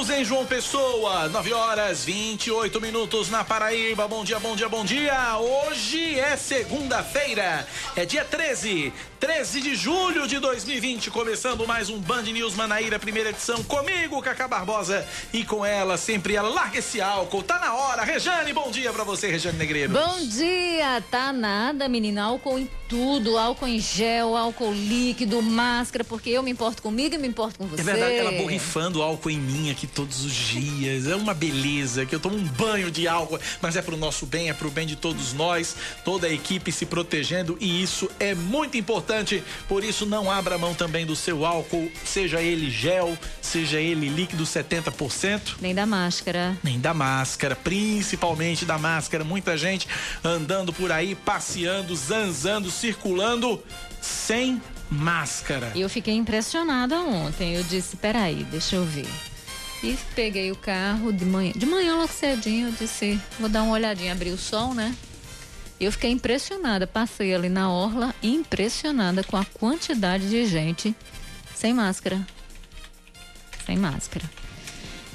Minutos em João Pessoa, 9 horas 28 minutos na Paraíba. Bom dia, bom dia, bom dia. Hoje é segunda-feira, é dia 13, 13 de julho de 2020, começando mais um Band News Manaíra, primeira edição, comigo, Cacá Barbosa, e com ela, sempre ela, larga esse álcool, tá na hora. Rejane, bom dia pra você, Rejane Negreiro. Bom dia, tá nada, menina, álcool em tudo, álcool em gel, álcool líquido, máscara, porque eu me importo comigo e me importo com você. É verdade, ela borrifando álcool em mim aqui todos os dias. É uma beleza que eu tomo um banho de álcool, mas é pro nosso bem, é pro bem de todos nós, toda a equipe se protegendo e isso é muito importante. Por isso não abra mão também do seu álcool, seja ele gel, seja ele líquido 70%, Nem da máscara. nem da máscara, principalmente da máscara. Muita gente andando por aí, passeando, zanzando, circulando sem máscara. Eu fiquei impressionada ontem. Eu disse, peraí, deixa eu ver. E peguei o carro de manhã. De manhã, logo cedinho, eu disse, vou dar uma olhadinha, abrir o sol, né? Eu fiquei impressionada. Passei ali na orla, impressionada com a quantidade de gente sem máscara. Sem máscara.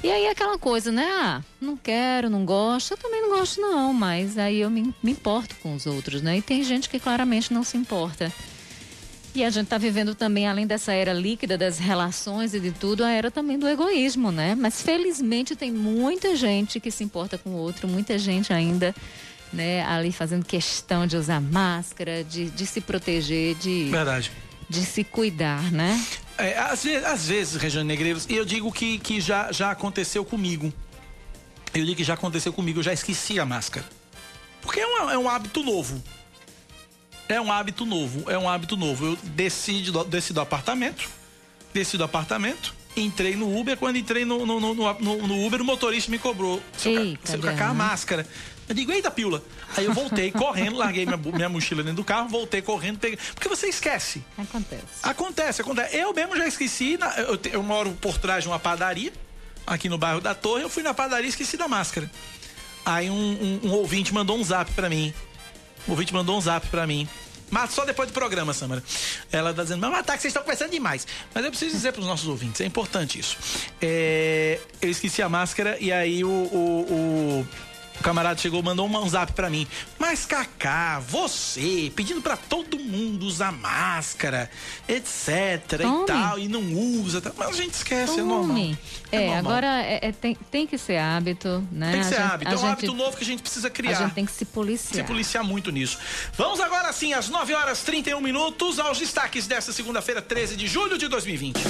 E aí aquela coisa, né? Ah, não quero, não gosto. Eu também não gosto, não. Mas aí eu me, me importo com os outros, né? E tem gente que claramente não se importa. E a gente está vivendo também, além dessa era líquida das relações e de tudo, a era também do egoísmo, né? Mas felizmente tem muita gente que se importa com o outro, muita gente ainda, né, ali fazendo questão de usar máscara, de, de se proteger, de, Verdade. de se cuidar, né? É, às, vezes, às vezes, Regiane Negreiros, e eu digo que, que já, já aconteceu comigo. Eu digo que já aconteceu comigo, eu já esqueci a máscara. Porque é, uma- é um hábito novo. É um hábito novo, é um hábito novo. Eu desci, do, desci do apartamento, desci do apartamento, entrei no Uber. Quando entrei no, no, no, no- Uber, o motorista me cobrou. Seu, Eita, seu Cacá, a máscara. Eu digo, eita, pila. Aí eu voltei correndo, larguei minha, minha mochila dentro do carro, voltei correndo, peguei. Porque você esquece. Acontece. Acontece, acontece. Eu mesmo já esqueci, na- eu, eu moro por trás de uma padaria, aqui no bairro da Torre, eu fui na padaria e esqueci da máscara. Aí um, um- um ouvinte mandou um zap pra mim. O ouvinte mandou um zap pra mim. Mas só depois do programa, Samara. Ela tá dizendo, mas tá, que vocês estão conversando demais. Mas eu preciso dizer pros nossos ouvintes, é importante isso. É, eu esqueci a máscara e aí o- o- o camarada chegou, mandou um, zap pra mim. Mas, Cacá, você, pedindo pra todo mundo usar máscara, etc Tome. e tal, e não usa. tá? Mas a gente esquece, é normal. Tome. É, normal. agora é- é- tem, tem que ser hábito, né? Tem que A ser gente- hábito. a É um gente- hábito novo que a gente precisa A criar. gente tem que se se policiar. policiar muito nisso. Vamos agora sim, às 9 horas 31 minutos, aos destaques desta segunda-feira, 13 de julho de 2020.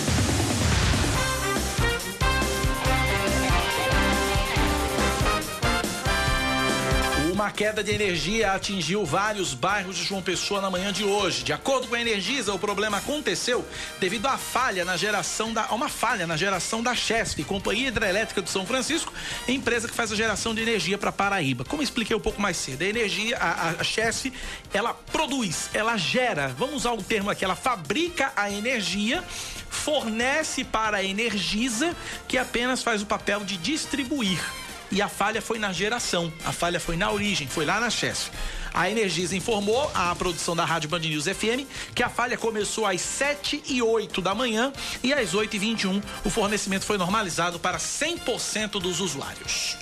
Uma queda de energia atingiu vários bairros de João Pessoa na manhã de hoje. De acordo com a Energisa, o problema aconteceu devido à falha na geração da uma falha na geração da Chesf, Companhia Hidrelétrica do São Francisco, empresa que faz a geração de energia para Paraíba. Como expliquei um pouco mais cedo, a energia, a, a, a Chesf, ela produz, ela gera, vamos usar o termo aqui, ela fabrica a energia, fornece para a Energisa, que apenas faz o papel de distribuir e a falha foi na geração, a falha foi na origem, foi lá na Chesf. A Energisa informou à produção da Rádio Band News FM que a falha começou às 7 e 8 da manhã e às 8 e 21 o fornecimento foi normalizado para 100% dos usuários.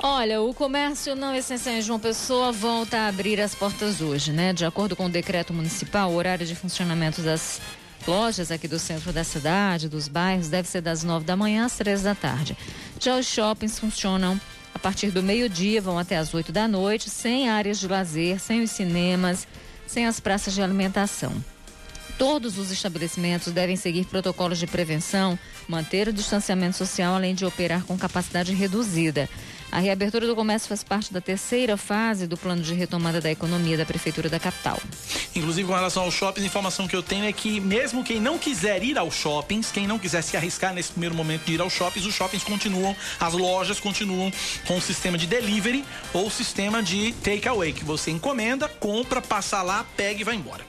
Olha, o comércio não essencial em João Pessoa volta a abrir as portas hoje, né? De acordo com o decreto municipal, o horário de funcionamento das lojas aqui do centro da cidade, dos bairros, deve ser das nove da manhã às três da tarde. Já os shoppings funcionam a partir do meio-dia, vão até às oito da noite, sem áreas de lazer, sem os cinemas, sem as praças de alimentação. Todos os estabelecimentos devem seguir protocolos de prevenção, manter o distanciamento social, além de operar com capacidade reduzida. A reabertura do comércio faz parte da terceira fase do plano de retomada da economia da Prefeitura da capital. Inclusive, com relação aos shoppings, a informação que eu tenho é que mesmo quem não quiser ir aos shoppings, quem não quiser se arriscar nesse primeiro momento de ir aos shoppings, os shoppings continuam, as lojas continuam com o sistema de delivery ou sistema de takeaway, que você encomenda, compra, passa lá, pega e vai embora.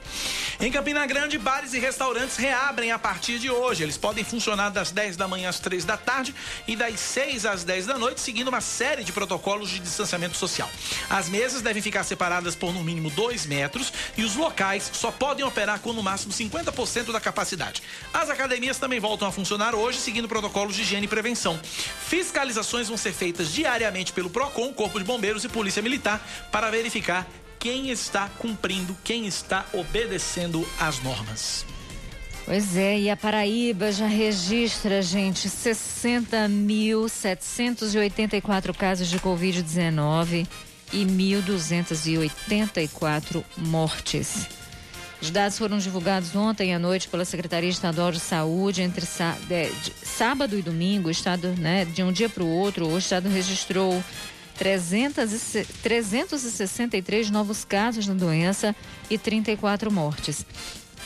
Em Campina Grande, bares e restaurantes reabrem a partir de hoje. Eles podem funcionar das 10 da manhã às 3 da tarde e das 6 às 10 da noite, seguindo uma série de protocolos de distanciamento social. As mesas devem ficar separadas por no mínimo 2 metros e os locais só podem operar com no máximo 50% da capacidade. As academias também voltam a funcionar hoje, seguindo protocolos de higiene e prevenção. Fiscalizações vão ser feitas diariamente pelo PROCON, Corpo de Bombeiros e Polícia Militar para verificar quem está cumprindo, quem está obedecendo às normas. Pois é, e a Paraíba já registra, gente, 60.784 casos de Covid-19 e 1.284 mortes. Os dados foram divulgados ontem à noite pela Secretaria Estadual de Saúde. Entre sábado e domingo, o estado, né, de um dia para o outro, o estado registrou 300 363 novos casos da doença e 34 mortes.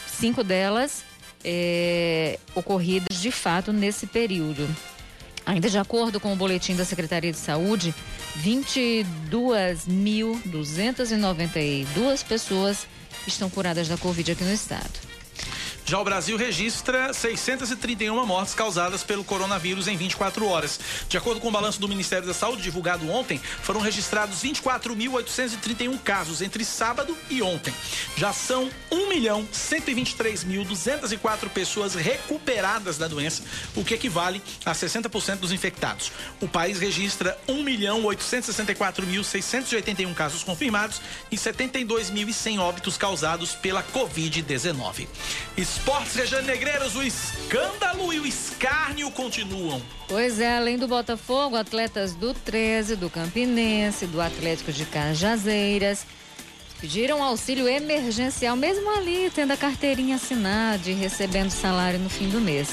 Cinco delas é, ocorridas de fato nesse período. Ainda de acordo com o boletim da Secretaria de Saúde, 22.292 pessoas estão curadas da Covid aqui no estado. Já o Brasil registra 631 mortes causadas pelo coronavírus em 24 horas. De acordo com o balanço do Ministério da Saúde, divulgado ontem, foram registrados 24.831 casos entre sábado e ontem. Já são 1.123.204 pessoas recuperadas da doença, o que equivale a 60% dos infectados. O país registra 1.864.681 casos confirmados e 72.100 óbitos causados pela Covid-19. Esportes Rejane Negreiros, o escândalo e o escárnio continuam. Pois é, além do Botafogo, atletas do 13, do Campinense, do Atlético de Cajazeiras pediram auxílio emergencial, mesmo ali tendo a carteirinha assinada e recebendo salário no fim do mês.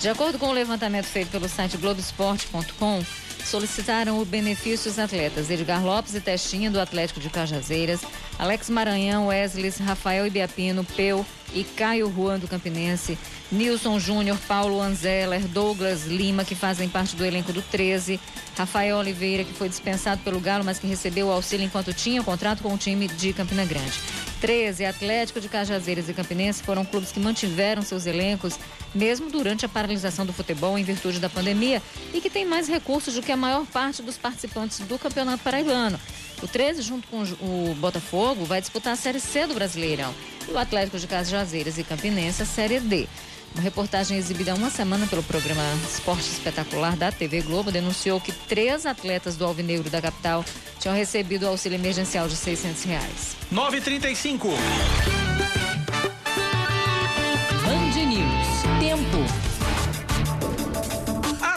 De acordo com o levantamento feito pelo site Globoesporte.com, solicitaram o benefício os atletas Edgar Lopes e Testinha, do Atlético de Cajazeiras, Alex Maranhão, Wesley, Rafael Ibiapino, Peu e Caio Juan, do Campinense, Nilson Júnior, Paulo Anzeller, Douglas Lima, que fazem parte do elenco do 13, Rafael Oliveira, que foi dispensado pelo Galo, mas que recebeu o auxílio enquanto tinha contrato com o time de Campina Grande. 13, Atlético de Cajazeiras e Campinense foram clubes que mantiveram seus elencos, mesmo durante a paralisação do futebol em virtude da pandemia, e que têm mais recursos do que a maior parte dos participantes do Campeonato Paraibano. O 13, junto com o Botafogo, vai disputar a Série C do Brasileirão. E o Atlético de Cajazeiras e Campinense a Série D. Uma reportagem exibida há uma semana pelo programa Esporte Espetacular da TV Globo denunciou que três atletas do Alvinegro da capital tinham recebido o auxílio emergencial de 600 reais. 935.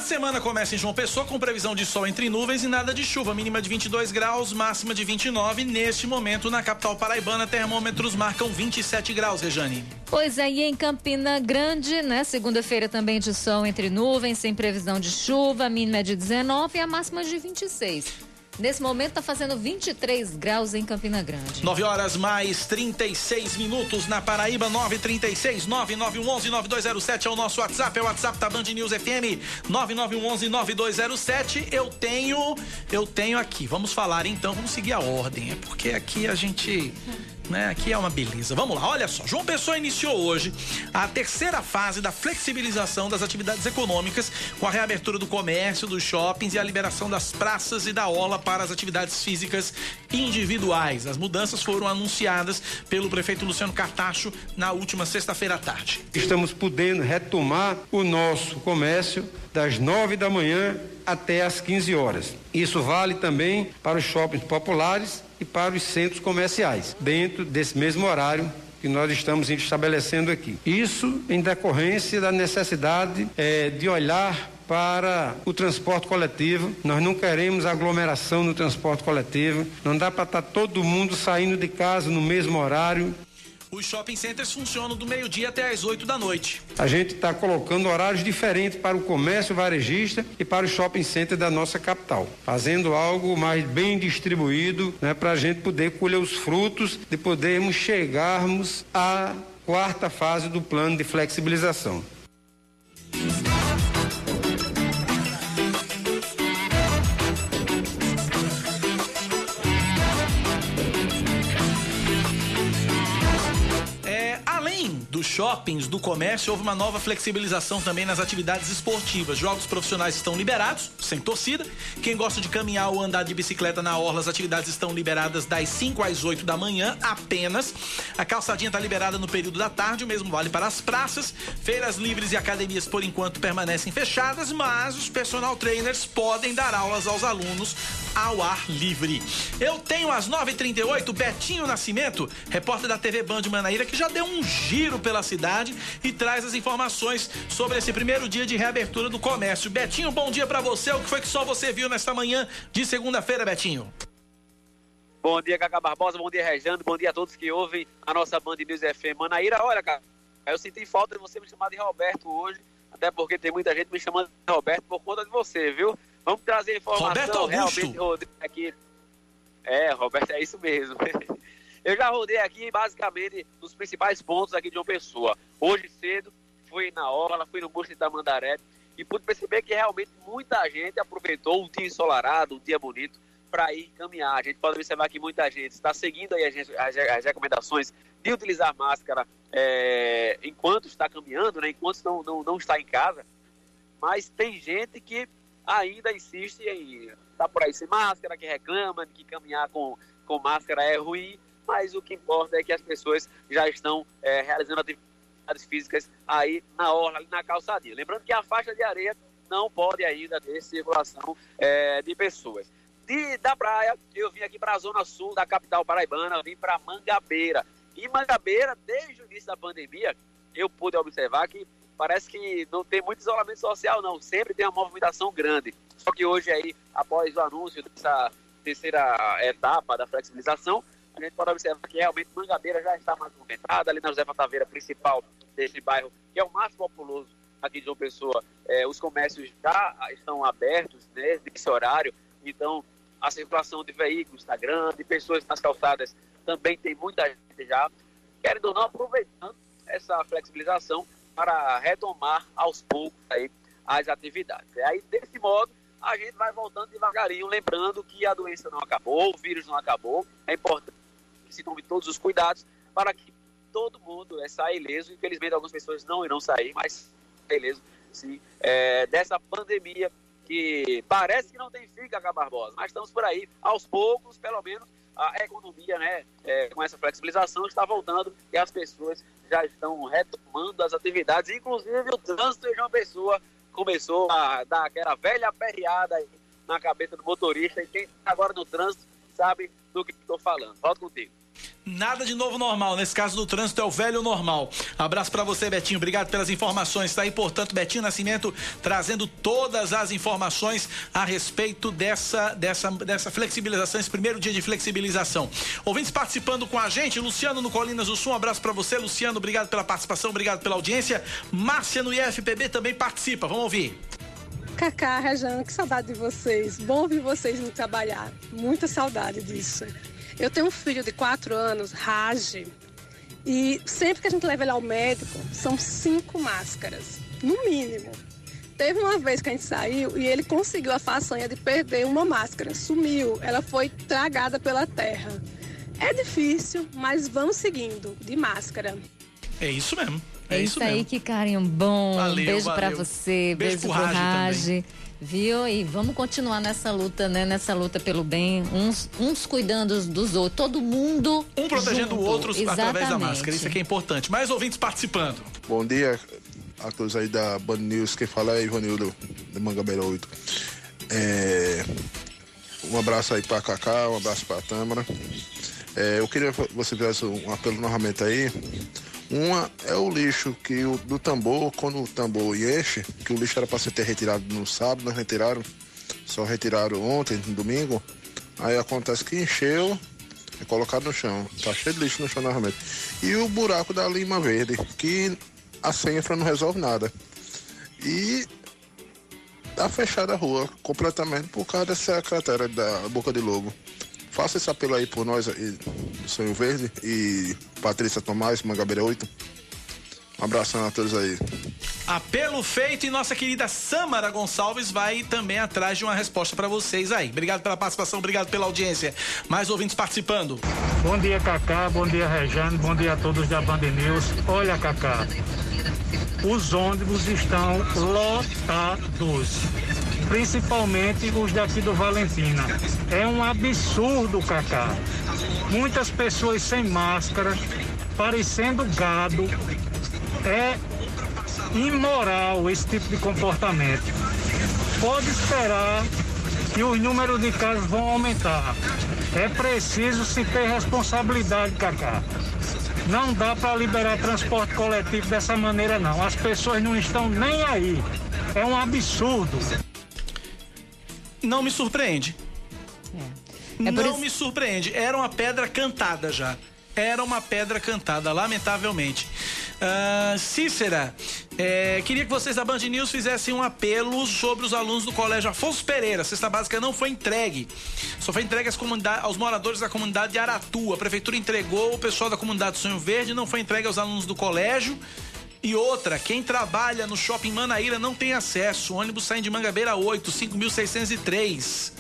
Semana começa em João Pessoa com previsão de sol entre nuvens e nada de chuva, mínima de 22 graus, máxima de 29. Neste momento, na capital paraibana, termômetros marcam 27 graus, Rejane. Pois é, e em Campina Grande, né? Segunda-feira também de sol entre nuvens, sem previsão de chuva, mínima de 19 e a máxima de 26. Nesse momento está fazendo 23 graus em Campina Grande. 9 horas mais 36 minutos na Paraíba, 936 9911 9207 é o nosso WhatsApp, é o WhatsApp da Band News FM 9911 9207. Eu tenho, eu tenho aqui. Vamos falar então, vamos seguir a ordem, é porque aqui a gente né? Aqui é uma beleza. Vamos lá, olha só. João Pessoa iniciou hoje a terceira fase da flexibilização das atividades econômicas com a reabertura do comércio, dos shoppings e a liberação das praças e da orla para as atividades físicas individuais. As mudanças foram anunciadas pelo prefeito Luciano Cartacho na última sexta-feira à tarde. Estamos podendo retomar o nosso comércio das nove da manhã até às 15 horas. Isso vale também para os shoppings populares e para os centros comerciais, dentro desse mesmo horário que nós estamos estabelecendo aqui. Isso em decorrência da necessidade é, de olhar para o transporte coletivo. Nós não queremos aglomeração no transporte coletivo. Não dá para estar tá todo mundo saindo de casa no mesmo horário. Os shopping centers funcionam do meio-dia até as 8 da noite. A gente está colocando horários diferentes para o comércio varejista e para o shopping center da nossa capital, fazendo algo mais bem distribuído, né, para a gente poder colher os frutos de podermos chegarmos à quarta fase do plano de flexibilização. Dos shoppings, do comércio, houve uma nova flexibilização também nas atividades esportivas. Jogos profissionais estão liberados, sem torcida. Quem gosta de caminhar ou andar de bicicleta na orla, as atividades estão liberadas das 5 às 8 da manhã apenas. A calçadinha está liberada no período da tarde, o mesmo vale para as praças. Feiras livres e academias, por enquanto, permanecem fechadas, mas os personal trainers podem dar aulas aos alunos ao ar livre. Eu tenho às 9h38 Betinho Nascimento, repórter da TV Band Manaíra, que já deu um giro pela cidade e traz as informações sobre esse primeiro dia de reabertura do comércio. Betinho, bom dia para você. O que foi que só você viu nesta manhã de segunda-feira, Betinho? Bom dia, Cacá Barbosa. Bom dia, Rejane. Bom dia a todos que ouvem a nossa Band News FM. Manaíra, olha, cara, eu senti falta de você me chamar de Roberto hoje, até porque tem muita gente me chamando de Roberto por conta de você, viu? Vamos trazer informação Roberto Augusto. aqui. É, Roberto, é isso mesmo. Eu já rodei aqui basicamente nos principais pontos aqui de uma pessoa. Hoje cedo, fui na Orla, fui no Busto da Mandaré e pude perceber que realmente muita gente aproveitou o dia ensolarado, o dia bonito, para ir caminhar. A gente pode observar que muita gente está seguindo aí as, as, as recomendações de utilizar máscara é, enquanto está caminhando, né, enquanto não, não, não está em casa. Mas tem gente que ainda insiste em tá por aí sem máscara, que reclama que caminhar com, com máscara é ruim, mas o que importa é que as pessoas já estão é, realizando atividades físicas aí na orla, na calçadinha. Lembrando que a faixa de areia não pode ainda ter circulação é, de pessoas. De, da praia, eu vim aqui para a zona sul da capital paraibana, vim para Mangabeira. E Mangabeira, desde o início da pandemia, eu pude observar que parece que não tem muito isolamento social, não. Sempre tem uma movimentação grande. Só que hoje aí, após o anúncio dessa terceira etapa da flexibilização, a gente pode observar que realmente Mangabeira já está mais movimentada, ali na José Taveira principal desse bairro, que é o mais populoso aqui de João Pessoa. É, os comércios já estão abertos né, nesse horário, então a circulação de veículos está grande, pessoas nas calçadas também tem muita gente já, querendo ou não, aproveitando essa flexibilização para retomar aos poucos aí as atividades. E aí, desse modo, a gente vai voltando devagarinho, lembrando que a doença não acabou, o vírus não acabou. É importante que se tome todos os cuidados para que todo mundo é, saia ileso. Infelizmente, algumas pessoas não irão sair, mas ileso, sim, é, dessa pandemia que parece que não tem fim, Cacá Barbosa, mas estamos por aí, aos poucos, pelo menos, a economia, né, é, com essa flexibilização, está voltando e as pessoas já estão retomando as atividades, inclusive o trânsito de uma pessoa começou a dar aquela velha perreada aí na cabeça do motorista e quem está agora no trânsito sabe do que estou falando. Volto contigo. Nada de novo normal. Nesse caso do trânsito é o velho normal. Abraço para você, Betinho. Obrigado pelas informações. Está aí, portanto, Betinho Nascimento trazendo todas as informações a respeito dessa, dessa, dessa flexibilização, esse primeiro dia de flexibilização. Ouvintes participando com a gente, Luciano no Colinas do Sul. Um abraço para você, Luciano. Obrigado pela participação, obrigado pela audiência. Márcia no IFPB também participa. Vamos ouvir. Cacá, Rejane, que saudade de vocês. Bom ouvir vocês no trabalhar. Muita saudade disso. Eu tenho um filho de quatro anos, Rage, e sempre que a gente leva ele ao médico, são cinco máscaras, no mínimo. Teve uma vez que a gente saiu e ele conseguiu a façanha de perder uma máscara. Sumiu, ela foi tragada pela terra. É difícil, mas vamos seguindo, de máscara. É isso mesmo. É, é isso, isso aí, que carinho bom. Valeu, beijo para você, beijo, beijo pro Rage. Rage viu? E vamos continuar nessa luta, né? Nessa luta pelo bem, uns, uns cuidando dos outros, todo mundo. Um protegendo o outro através da máscara, isso aqui é importante. Mais ouvintes participando. Bom dia a todos aí da Band News, quem fala é Ivanildo, de Mangabeira 8. É, um abraço aí pra Cacá, um abraço pra Tâmara. É, eu queria que você fizesse um apelo novamente aí uma é o lixo que o, do tambor, quando o tambor enche, que o lixo era para ser retirado no sábado, não retiraram, só retiraram ontem, no domingo. Aí acontece que encheu, é colocado no chão. Tá cheio de lixo no chão novamente. E o buraco da lima verde, que a senha não resolve nada. E tá fechada a rua completamente por causa dessa cratera da Boca de Lobo. Faça esse apelo aí por nós aí, Sonho Verde e Patrícia Tomás, Mangabeira 8. Um abração a todos aí. Apelo feito e nossa querida Samara Gonçalves vai também atrás de uma resposta para vocês aí. Obrigado pela participação, obrigado pela audiência. Mais ouvintes participando. Bom dia, Cacá. Bom dia, Rejane. Bom dia a todos da Band News. Olha, Cacá, os ônibus estão lotados, principalmente os daqui do Valentina. É um absurdo, Cacá. Muitas pessoas sem máscara, parecendo gado. É imoral esse tipo de comportamento. Pode esperar que os números de casos vão aumentar. É preciso se ter responsabilidade, Cacá. Não dá para liberar transporte coletivo dessa maneira, não. As pessoas não estão nem aí. É um absurdo. Não me surpreende. É. É não isso- me surpreende. Era uma pedra cantada já. Era uma pedra cantada, lamentavelmente. Ah, Cícera, é, queria que vocês da Band News fizessem um apelo sobre os alunos do Colégio Afonso Pereira. A cesta básica não foi entregue. Só foi entregue aos moradores da comunidade de Aratu. A prefeitura entregou o pessoal da comunidade Sonho Verde, não foi entregue aos alunos do colégio. E outra, quem trabalha no shopping Manaíra não tem acesso. O ônibus sai de Mangabeira 8, 5.603.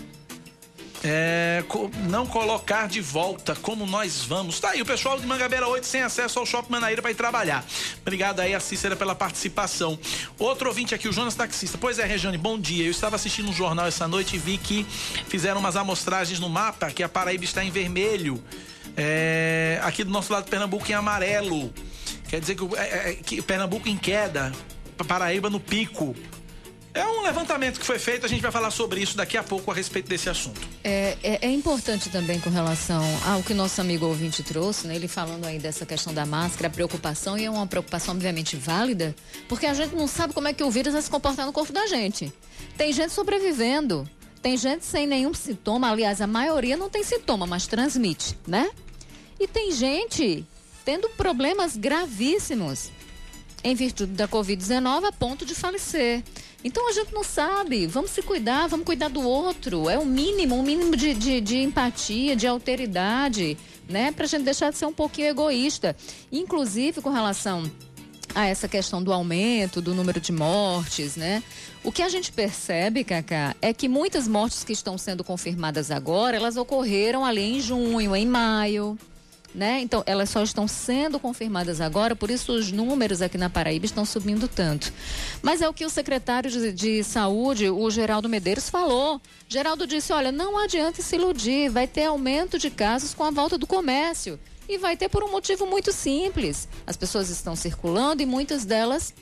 É, não colocar de volta como nós vamos. Tá aí, o pessoal de Mangabeira 8 sem acesso ao Shopping Manaíra para ir trabalhar. Obrigado aí, a Cícera, pela participação. Outro ouvinte aqui, o Jonas Taxista. Pois é, Rejane, bom dia. Eu estava assistindo um jornal essa noite e vi que fizeram umas amostragens no mapa que a Paraíba está em vermelho. É, aqui do nosso lado, Pernambuco em amarelo. Quer dizer que, o- é- é- que Pernambuco em queda, Paraíba no pico. É um levantamento que foi feito, a gente vai falar sobre isso daqui a pouco a respeito desse assunto. É, é- é importante também com relação ao que nosso amigo ouvinte trouxe, né? Ele falando aí dessa questão da máscara, preocupação, e é uma preocupação obviamente válida, porque a gente não sabe como é que o vírus vai se comportar no corpo da gente. Tem gente sobrevivendo, tem gente sem nenhum sintoma, aliás, a maioria não tem sintoma, mas transmite, né? E tem gente tendo problemas gravíssimos em virtude da Covid-19 a ponto de falecer. Então a gente não sabe. Vamos se cuidar, vamos cuidar do outro. É o mínimo, um mínimo de, de, de empatia, de alteridade, né? Pra gente deixar de ser um pouquinho egoísta. Inclusive com relação a essa questão do aumento do número de mortes, né? O que a gente percebe, Cacá, é que muitas mortes que estão sendo confirmadas agora, elas ocorreram ali em junho, em maio, né? Então, elas só estão sendo confirmadas agora, por isso os números aqui na Paraíba estão subindo tanto. Mas é o que o secretário de, de Saúde, o Geraldo Medeiros, falou. Geraldo disse: olha, não adianta se iludir, vai ter aumento de casos com a volta do comércio. E vai ter por um motivo muito simples. As pessoas estão circulando e muitas delas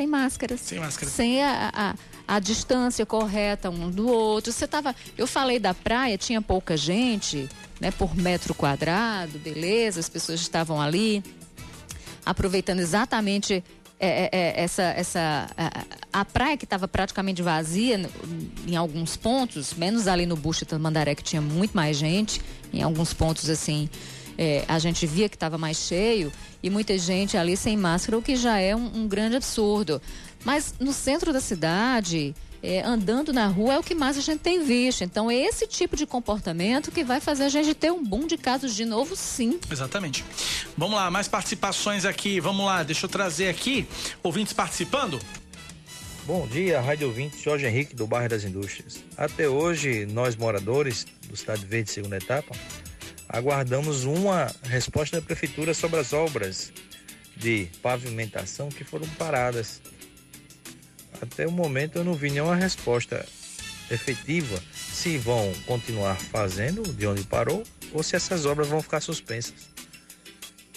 sem máscaras. Sem máscara. Sem a, a, a distância correta um do outro. Você tava. Eu falei da praia, tinha pouca gente, né? Por metro quadrado, beleza, as pessoas estavam ali aproveitando exatamente é, é, é, essa, essa a, a praia que estava praticamente vazia em alguns pontos, menos ali no Busto Tamandaré que tinha muito mais gente, em alguns pontos assim é, a gente via que estava mais cheio e muita gente ali sem máscara, o que já é um, um grande absurdo. Mas no centro da cidade, é, andando na rua, é o que mais a gente tem visto. Então é esse tipo de comportamento que vai fazer a gente ter um boom de casos de novo, sim. Exatamente. Vamos lá, mais participações aqui. Vamos lá, deixa eu trazer aqui. Ouvintes participando? Bom dia, Rádio Ouvinte, Jorge Henrique, do bairro das Indústrias. Até hoje, nós moradores do Estado Verde, segunda etapa, aguardamos uma resposta da Prefeitura sobre as obras de pavimentação que foram paradas. Até o momento eu não vi nenhuma resposta efetiva se vão continuar fazendo de onde parou ou se essas obras vão ficar suspensas.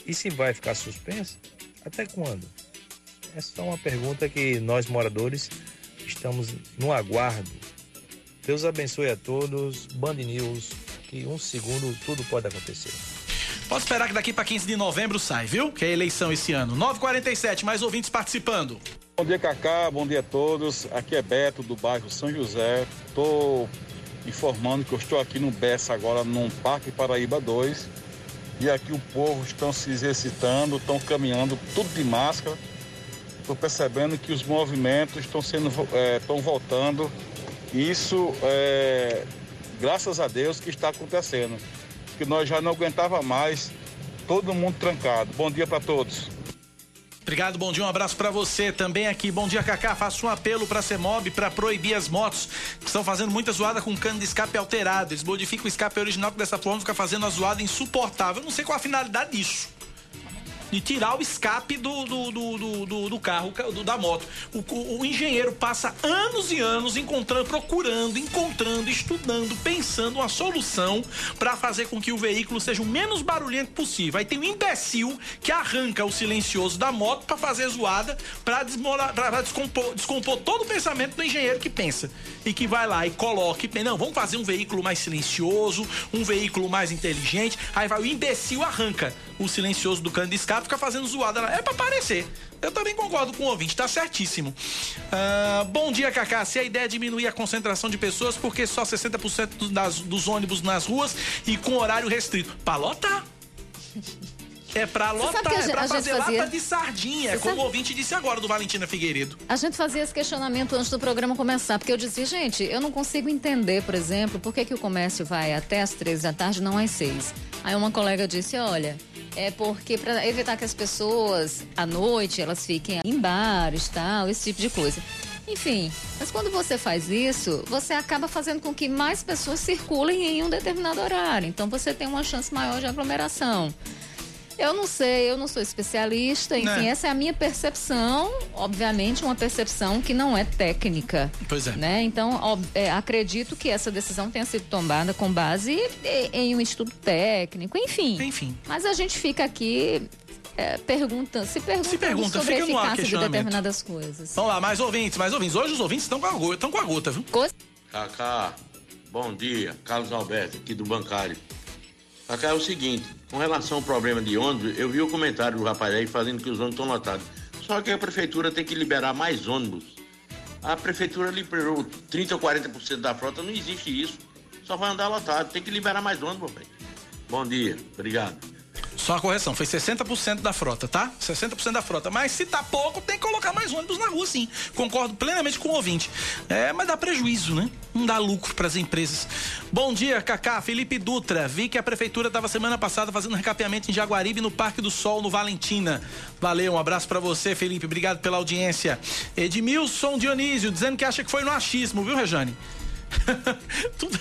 E se vai ficar suspensa, até quando? É só uma pergunta que nós moradores estamos no aguardo. Deus abençoe a todos. Band News, que um segundo tudo pode acontecer. Pode esperar que daqui para 15 de novembro sai, viu? Que é eleição esse ano. 947, mais ouvintes participando. Bom dia, Cacá. Bom dia a todos. Aqui é Beto, do bairro São José. Estou informando que eu estou aqui no Bessa agora, num Parque Paraíba 2. E aqui o povo estão se exercitando, estão caminhando, tudo de máscara. Estou percebendo que os movimentos estão sendo, é, estão voltando. Isso é graças a Deus que está acontecendo. Que nós já não aguentava mais, todo mundo trancado. Bom dia para todos. Obrigado, bom dia, um abraço para você também aqui. Bom dia, Cacá. Faço um apelo para a CEMOB para proibir as motos que estão fazendo muita zoada com cano de escape alterado. Eles modificam o escape original que dessa forma fica fazendo a zoada insuportável. Eu não sei qual a finalidade disso de tirar o escape do, do, do, do, do carro, do, da moto. O, o, o, engenheiro passa anos e anos encontrando, procurando, encontrando, estudando, pensando uma solução para fazer com que o veículo seja o menos barulhento possível. Aí tem um imbecil que arranca o silencioso da moto para fazer zoada, para descompor, descompor todo o pensamento do engenheiro que pensa e que vai lá e coloca, não, vamos fazer um veículo mais silencioso, um veículo mais inteligente. Aí vai o imbecil arranca o silencioso do cano de escape fica fazendo zoada. É para aparecer. Eu também concordo com o ouvinte, tá certíssimo. Uh, bom dia, Cacá. Se a ideia é diminuir a concentração de pessoas, porque só 60% das, dos ônibus nas ruas e com horário restrito. Pra lotar. É pra lotar, é pra fazer fazia... lata de sardinha, Você como sabe... o ouvinte disse agora do Valentina Figueiredo. A gente fazia esse questionamento antes do programa começar, porque eu dizia, gente, eu não consigo entender, por exemplo, por que, que o comércio vai até as três da tarde, não às seis. Aí uma colega disse, olha, é porque para evitar que as pessoas à noite elas fiquem em bares, tal, esse tipo de coisa. Enfim, mas quando você faz isso, você acaba fazendo com que mais pessoas circulem em um determinado horário. Então você tem uma chance maior de aglomeração. Eu não sei, eu não sou especialista, enfim, né? essa é a minha percepção, obviamente uma percepção que não é técnica. Pois é. Né? Então, ó, é, acredito que essa decisão tenha sido tomada com base em um estudo técnico, enfim. Enfim. Mas a gente fica aqui é, pergunta, se pergunta, se pergunta sobre a eficácia de determinadas coisas. Vamos lá, mais ouvintes, mais ouvintes. Hoje os ouvintes estão com a gota, estão com a gota, viu? Cacá, bom dia. Carlos Alberto, aqui do bancário. Cacá, é o seguinte, com relação ao problema de ônibus, eu vi o comentário do rapaz aí fazendo que os ônibus estão lotados. Só que a prefeitura tem que liberar mais ônibus. A prefeitura liberou 30 ou 40% da frota, não existe isso. Só vai andar lotado, tem que liberar mais ônibus, pai. Bom dia, obrigado. Só a correção, foi 60% da frota, tá? 60% da frota. Mas se tá pouco, tem que colocar mais ônibus na rua, sim. Concordo plenamente com o ouvinte. É, mas dá prejuízo, né? Não dá lucro para as empresas. Bom dia, Cacá. Felipe Dutra. Vi que a prefeitura estava semana passada fazendo recapeamento em Jaguaribe, no Parque do Sol, no Valentina. Valeu, um abraço para você, Felipe. Obrigado pela audiência. Edmilson Dionísio, dizendo que acha que foi no achismo, viu, Rejane? Tudo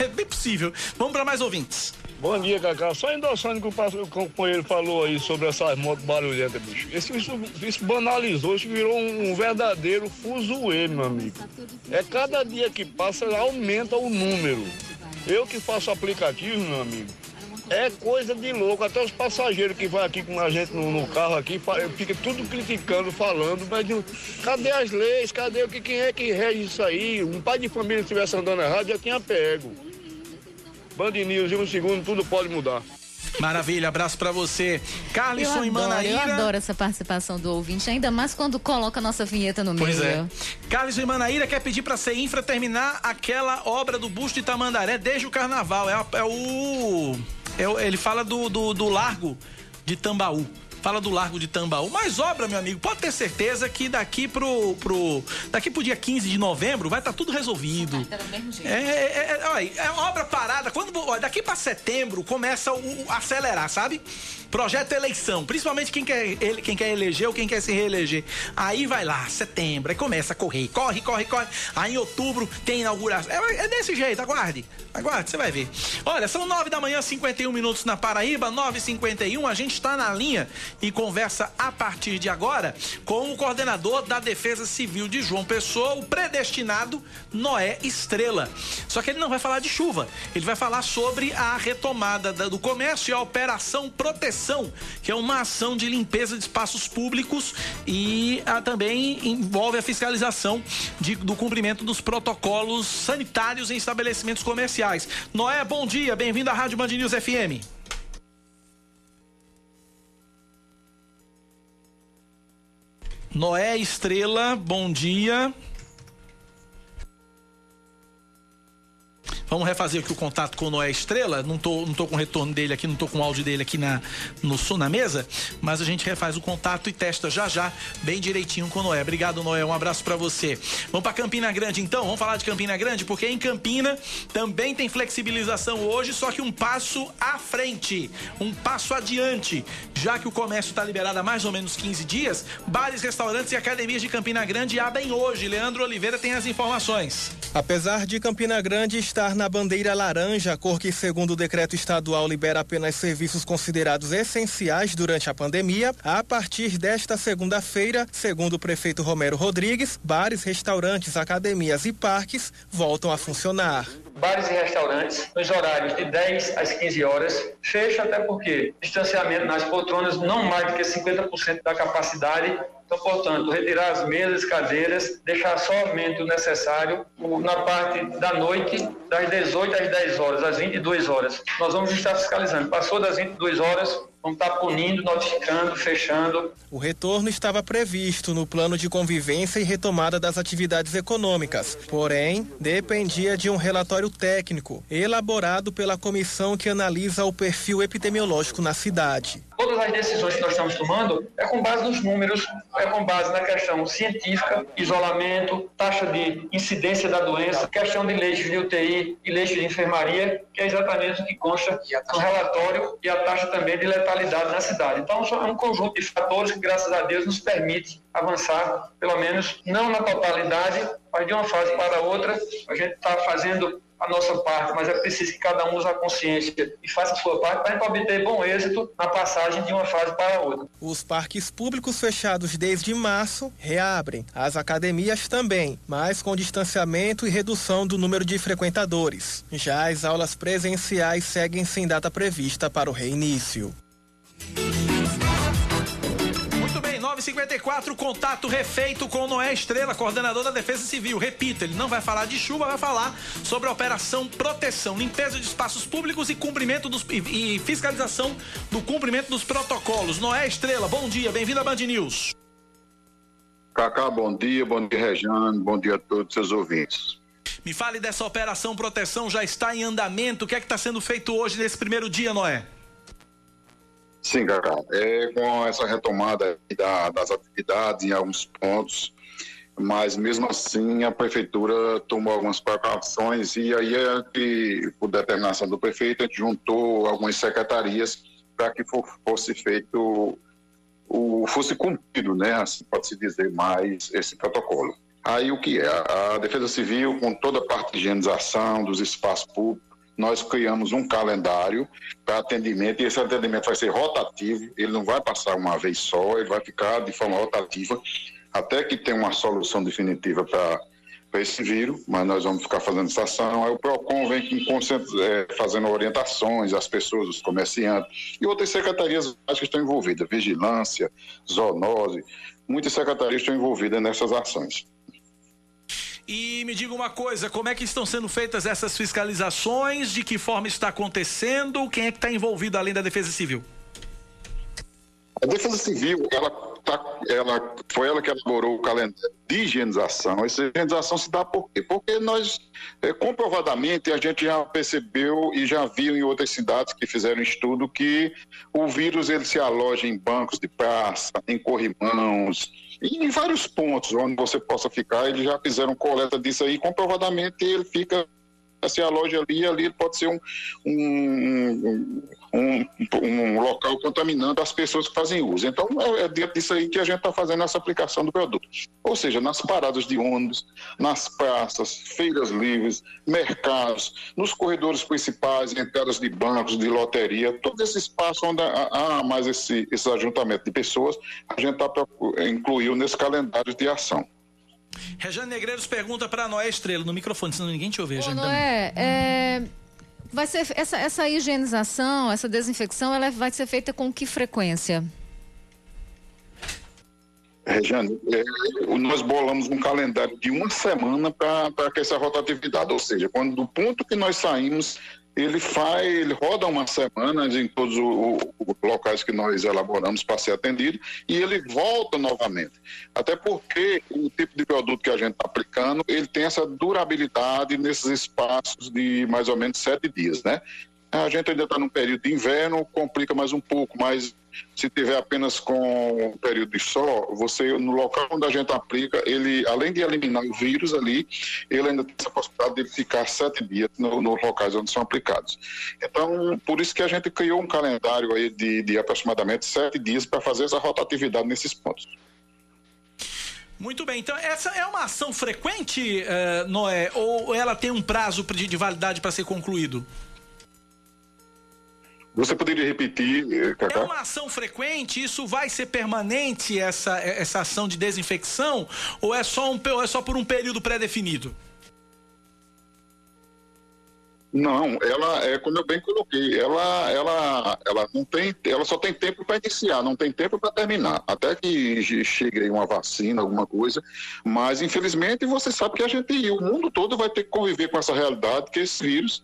é bem possível. Vamos para mais ouvintes. Bom dia, Cacá. Só endossando que o companheiro falou aí sobre essas motos barulhentas, bicho. Isso, isso, isso banalizou, isso virou um, um verdadeiro fuzuê, meu amigo. É cada dia que passa, aumenta o número. Eu que faço aplicativo, meu amigo, é coisa de louco. Até os passageiros que vão aqui com a gente no, no carro aqui, fica tudo criticando, falando, mas cadê as leis? Cadê o que quem é que rege isso aí? Um pai de família estivesse andando errado já tinha pego. Band News, em um segundo, tudo pode mudar. Maravilha, abraço para você. Carlisson e Manaíra. Eu adoro essa participação do ouvinte, ainda mais quando coloca a nossa vinheta no pois meio. É. Carlisson e Manaíra quer pedir pra Infra terminar aquela obra do busto de Tamandaré desde o carnaval. É, é o. É, ele fala do, do, do largo de Tambaú fala do Largo de Tambaú. Mas obra, meu amigo, pode ter certeza que daqui pro, pro, daqui pro dia 15 de novembro vai estar tá tudo resolvido. Tá é, é, é, é, obra parada. Quando, ó, daqui para setembro começa o, o acelerar, sabe? Projeto eleição, principalmente quem quer, quem quer eleger ou quem quer se reeleger. Aí vai lá, setembro, aí começa a correr, corre, corre, corre. Aí em outubro tem inauguração. É, é desse jeito, aguarde. Aguarde, você vai ver. Olha, são nove da manhã, 51 minutos na Paraíba, 9h51. A gente está na linha e conversa a partir de agora com o coordenador da Defesa Civil de João Pessoa, o predestinado Noé Estrela. Só que ele não vai falar de chuva, ele vai falar sobre a retomada do comércio e a Operação Proteção, que é uma ação de limpeza de espaços públicos e a, também envolve a fiscalização de, do cumprimento dos protocolos sanitários em estabelecimentos comerciais. Noé, bom dia, bem-vindo à Rádio Band News FM. Noé Estrela, bom dia. Vamos refazer aqui o contato com o Noé Estrela. Não tô, não tô com o retorno dele aqui, não tô com o áudio dele aqui na, no, na mesa, mas a gente refaz o contato e testa já já, bem direitinho com o Noé. Obrigado, Noé. Um abraço para você. Vamos para Campina Grande então? Vamos falar de Campina Grande, porque em Campina também tem flexibilização hoje, só que um passo à frente, um passo adiante. Já que o comércio está liberado há mais ou menos 15 dias, bares, restaurantes e academias de Campina Grande abrem hoje. Leandro Oliveira tem as informações. Apesar de Campina Grande estar na bandeira laranja, cor que, segundo o decreto estadual, libera apenas serviços considerados essenciais durante a pandemia, a partir desta segunda-feira, segundo o prefeito Romero Rodrigues, bares, restaurantes, academias e parques voltam a funcionar bares e restaurantes nos horários de 10 às 15 horas. Fecha até porque distanciamento nas poltronas não mais do que 50% da capacidade. Então, portanto, retirar as mesas, cadeiras, deixar somente o necessário na parte da noite, das 18 às 10 horas, às 22 horas. Nós vamos estar fiscalizando. Passou das 22 horas, Vamos estar punindo, notificando, fechando. O retorno estava previsto no plano de convivência e retomada das atividades econômicas, porém, dependia de um relatório técnico elaborado pela comissão que analisa o perfil epidemiológico na cidade. Todas as decisões que nós estamos tomando é com base nos números, é com base na questão científica, isolamento, taxa de incidência da doença, questão de leitos de UTI e leitos de enfermaria, que é exatamente o que consta no relatório e a taxa também de letalidade na cidade. Então, é um conjunto de fatores que, graças a Deus, nos permite avançar, pelo menos não na totalidade, mas de uma fase para outra. A gente está fazendo a nossa parte, mas é preciso que cada um use a consciência e faça a sua parte para obter bom êxito na passagem de uma fase para outra. Os parques públicos fechados desde março reabrem, as academias também, mas com distanciamento e redução do número de frequentadores. Já as aulas presenciais seguem sem data prevista para o reinício. 954, contato refeito com Noé Estrela, coordenador da Defesa Civil. Repita, ele não vai falar de chuva, vai falar sobre a operação proteção, limpeza de espaços públicos e cumprimento dos e, fiscalização do cumprimento dos protocolos. Noé Estrela, bom dia, bem-vindo à Band News. Cacá, bom dia, bom dia, Rejane, bom dia a todos os seus ouvintes. Me fale dessa operação proteção, já está em andamento. O que é que está sendo feito hoje nesse primeiro dia, Noé? Sim, Cacá. É com essa retomada da, das atividades em alguns pontos, mas mesmo assim a prefeitura tomou algumas precauções e aí é que, por determinação do prefeito, a gente juntou algumas secretarias para que fosse feito o fosse cumprido, né, assim pode-se dizer mais esse protocolo. Aí o que é? A Defesa Civil, com toda a parte de higienização dos espaços públicos, nós criamos um calendário para atendimento e esse atendimento vai ser rotativo, ele não vai passar uma vez só, ele vai ficar de forma rotativa até que tenha uma solução definitiva para para esse vírus, mas nós vamos ficar fazendo essa ação. Aí o PROCON vem com, é, fazendo orientações às pessoas, os comerciantes e outras secretarias que estão envolvidas, vigilância, zoonose, muitas secretarias estão envolvidas nessas ações. E me diga uma coisa, como é que estão sendo feitas essas fiscalizações? De que forma está acontecendo? Quem é que está envolvido além da Defesa Civil? A Defesa Civil, ela, tá, ela foi ela que elaborou o calendário de higienização. Essa higienização se dá por quê? Porque nós, é, comprovadamente, a gente já percebeu e já viu em outras cidades que fizeram estudo que o vírus ele se aloja em bancos de praça, em corrimãos, e em vários pontos onde você possa ficar, eles já fizeram coleta disso aí, comprovadamente ele fica se a loja ali, ali pode ser um, um, um, um, local contaminando as pessoas que fazem uso. Então, é, é dentro disso aí que a gente está fazendo essa aplicação do produto. Ou seja, nas paradas de ônibus, nas praças, feiras livres, mercados, nos corredores principais, entradas de bancos, de loteria, todo esse espaço onde há mais esse, esse ajuntamento de pessoas, a gente tá, incluiu nesse calendário de ação. Rejane Negreiros pergunta para Noé Estrela, no microfone, senão ninguém te ouve, Rejane. Noé, é, vai ser, essa, essa higienização, essa desinfecção, ela vai ser feita com que frequência? Rejane, é, nós bolamos um calendário de uma semana para essa rotatividade, ou seja, quando do ponto que nós saímos ele faz, ele roda uma semana em todos os locais que nós elaboramos para ser atendido e ele volta novamente. Até porque o tipo de produto que a gente está aplicando, ele tem essa durabilidade nesses espaços de mais ou menos sete dias, né? A gente ainda está num período de inverno, complica mais um pouco, mas se tiver apenas com um período de sol, você no local onde a gente aplica, ele além de eliminar o vírus ali, ele ainda tem essa possibilidade de ficar sete dias no, nos locais onde são aplicados. Então, por isso que a gente criou um calendário aí de, de aproximadamente sete dias para fazer essa rotatividade nesses pontos. Muito bem, então essa é uma ação frequente, uh, Noé, ou ela tem um prazo de, de validade para ser concluído? Você poderia repetir, eh, Cacá? É uma ação frequente? Isso vai ser permanente, essa, essa ação de desinfecção? Ou é só, um, é só por um período pré-definido? Não, ela é como eu bem coloquei, ela, ela, ela não tem, ela só tem tempo para iniciar, não tem tempo para terminar. Até que chegue aí uma vacina, alguma coisa. Mas infelizmente você sabe que a gente, o mundo todo vai ter que conviver com essa realidade, que esse vírus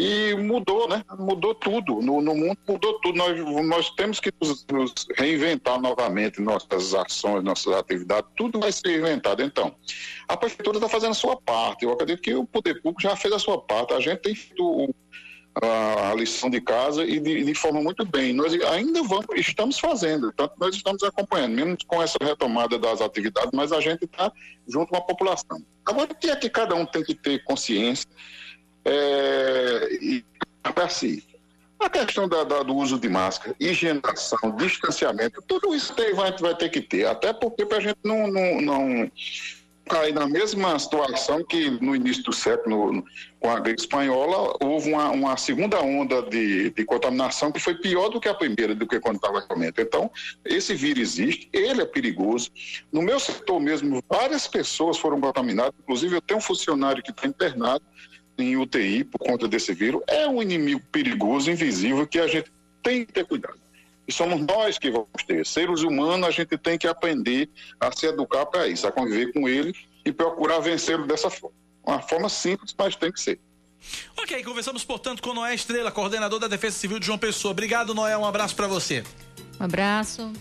e mudou, né? Mudou tudo. No, no mundo mudou tudo. Nós, nós temos que nos, nos, reinventar novamente nossas ações, nossas atividades, tudo vai ser reinventado. Então, a prefeitura está fazendo a sua parte. Eu acredito que o poder público já fez a sua parte. A gente tem feito a, a lição de casa e de, de, forma muito bem. Nós ainda vamos, estamos fazendo, tanto nós estamos acompanhando, mesmo com essa retomada das atividades, mas a gente está junto com a população. Agora, o que é que cada um tem que ter consciência? É, e para si. A questão da, da, do uso de máscara, higienização, distanciamento, tudo isso tem, vai, vai ter que ter, até porque para a gente não, não, não cair na mesma situação que no início do século, no, com a gripe espanhola, houve uma, uma segunda onda de, de, contaminação que foi pior do que a primeira, do que quando estava realmente. Então, esse vírus existe, ele é perigoso. No meu setor mesmo, várias pessoas foram contaminadas, inclusive eu tenho um funcionário que está internado, em UTI por conta desse vírus é um inimigo perigoso, invisível, que a gente tem que ter cuidado. E somos nós que vamos ter. Seres humanos, a gente tem que aprender a se educar para isso, a conviver com ele e procurar vencê-lo dessa forma. Uma forma simples, mas tem que ser. Ok, conversamos, portanto, com Noé Estrela, coordenador da Defesa Civil de João Pessoa. Obrigado, Noé. Um abraço para você. Um abraço.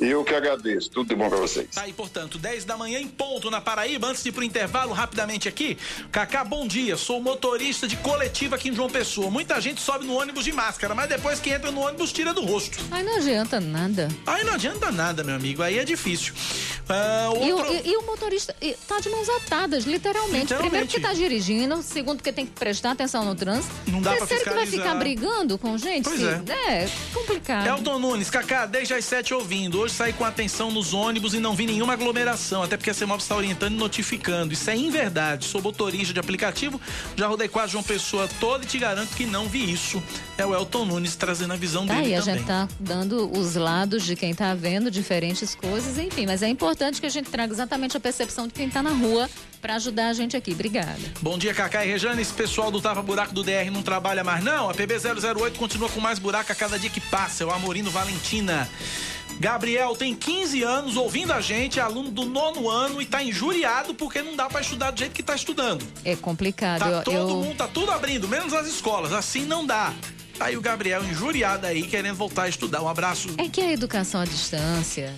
Eu que agradeço. Tudo de bom para vocês. Tá aí, portanto, 10 da manhã em ponto na Paraíba. Antes de ir pro intervalo, rapidamente aqui. Cacá, bom dia. Sou motorista de coletiva aqui em João Pessoa. Muita gente sobe no ônibus de máscara, mas depois que entra no ônibus, tira do rosto. Aí não adianta nada. Aí não adianta nada, meu amigo. Aí é difícil. Uh, outro... e, e, e, o motorista tá de mãos atadas, literalmente. literalmente. Primeiro que tá dirigindo, segundo que tem que prestar atenção no trânsito. Não dá Terceiro pra que vai ficar brigando com gente. Pois é. É complicado. Elton Nunes, Cacá, desde as 7 ouvindo. Hoje saí com atenção nos ônibus e não vi nenhuma aglomeração, até porque a CEMOB está orientando e notificando. Isso é inverdade. Sou motorista de aplicativo, já rodei quase uma pessoa toda e te garanto que não vi isso. É o Elton Nunes trazendo a visão tá dele aí, também. a gente tá dando os lados de quem tá vendo diferentes coisas, enfim, mas é importante que a gente traga exatamente a percepção de quem tá na rua para ajudar a gente aqui. Obrigada. Bom dia, Cacá e Rejane. Esse pessoal do Tava Buraco do DR não trabalha mais, não. A PB008 continua com mais buraco a cada dia que passa. É o Amorino Valentina. Gabriel tem 15 anos ouvindo a gente, é aluno do nono ano e tá injuriado porque não dá para estudar do jeito que tá estudando. É complicado. Tá todo eu... mundo, tá tudo abrindo, menos as escolas. Assim não dá. Tá aí o Gabriel injuriado aí, querendo voltar a estudar. Um abraço. É que a educação à distância,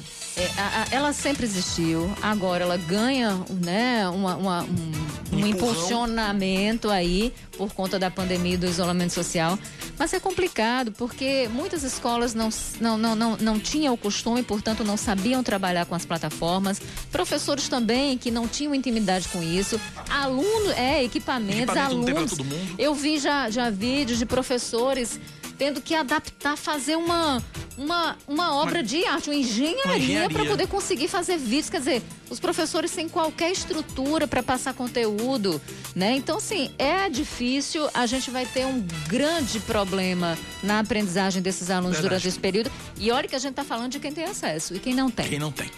ela sempre existiu, agora ela ganha né, uma, uma, um, um impulsionamento aí por conta da pandemia e do isolamento social. Mas é complicado, porque muitas escolas não, não, não, não, não tinham o costume, portanto, não sabiam trabalhar com as plataformas. Professores também que não tinham intimidade com isso. Alunos, é, equipamentos, Equipamento alunos. Eu vi já, já vídeos de professores tendo que adaptar, fazer uma, uma, uma obra uma, de arte, uma engenharia, engenharia. para poder conseguir fazer vídeos. Quer dizer, os professores sem qualquer estrutura para passar conteúdo, né? Então, assim, é difícil. A gente vai ter um grande problema na aprendizagem desses alunos Verdade. durante esse período. E olha que a gente está falando de quem tem acesso e quem não tem. Quem não tem.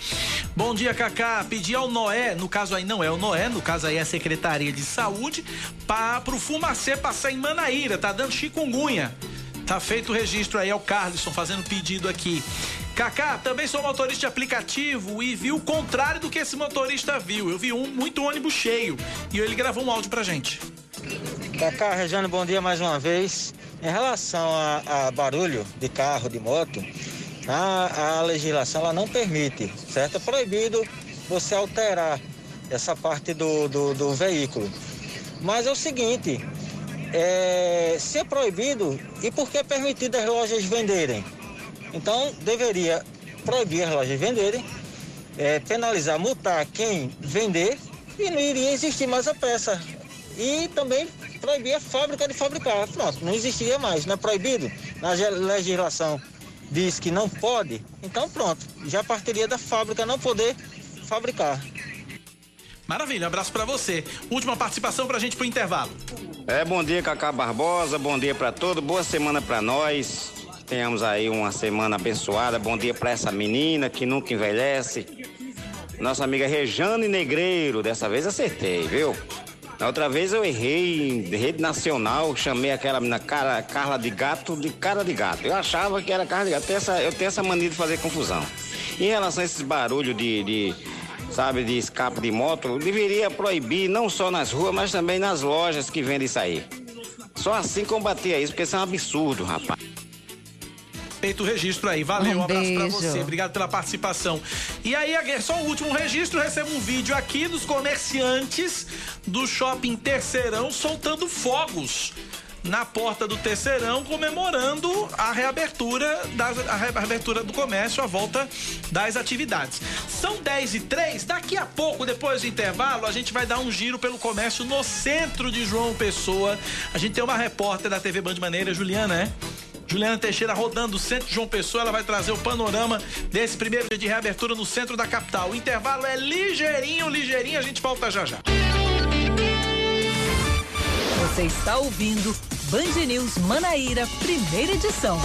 Bom dia, Cacá. Pedi ao Noé, no caso aí não é o Noé, no caso aí é a Secretaria de Saúde, para o Fumacê passar em Manaíra. Tá dando chikungunya. Tá feito o registro aí, é o Carlson fazendo pedido aqui. Kaká, também sou motorista de aplicativo e vi o contrário do que esse motorista viu. Eu vi um muito ônibus cheio e ele gravou um áudio pra gente. Cacá, Regiane, bom dia mais uma vez. Em relação a, a barulho de carro, de moto, a, a legislação ela não permite, certo? É proibido você alterar essa parte do, do, do veículo. Mas é o seguinte, é, proibido, e por que é permitido as lojas venderem? Então deveria proibir as lojas venderem, é, penalizar, multar quem vender e não iria existir mais a peça. E também proibir a fábrica de fabricar. Pronto, não existiria mais, não é proibido. Na legislação diz que não pode, então pronto, já partiria da fábrica não poder fabricar. Maravilha, abraço para você. Última participação pra gente pro intervalo. É, bom dia, Cacá Barbosa, bom dia para todos, boa semana para nós. Tenhamos aí uma semana abençoada. Bom dia para essa menina que nunca envelhece. Nossa amiga Rejane Negreiro, dessa vez acertei, viu? Na outra vez eu errei em rede nacional, chamei aquela menina cara, Carla de Gato de cara de gato. Eu achava que era Carla de Gato. Eu tenho essa, eu tenho essa mania de fazer confusão. Em relação a esses barulhos de, de sabe, de escape de moto, deveria proibir não só nas ruas, mas também nas lojas que vendem isso aí. Só assim combater isso, porque isso é um absurdo, rapaz. Feito o registro aí. Valeu, um, um abraço pra você. Obrigado pela participação. E aí, só o último registro, recebo um vídeo aqui dos comerciantes do shopping Terceirão soltando fogos na porta do Terceirão, comemorando a reabertura, das, a reabertura do comércio, a volta das atividades. São 10 e 3, daqui a pouco, depois do intervalo, a gente vai dar um giro pelo comércio no centro de João Pessoa. A gente tem uma repórter da TV Band Maneira, Juliana, é? Juliana Teixeira rodando o centro de João Pessoa, ela vai trazer o panorama desse primeiro dia de reabertura no centro da capital. O intervalo é ligeirinho, ligeirinho, a gente volta já já. Você está ouvindo Band News Manaíra, primeira edição.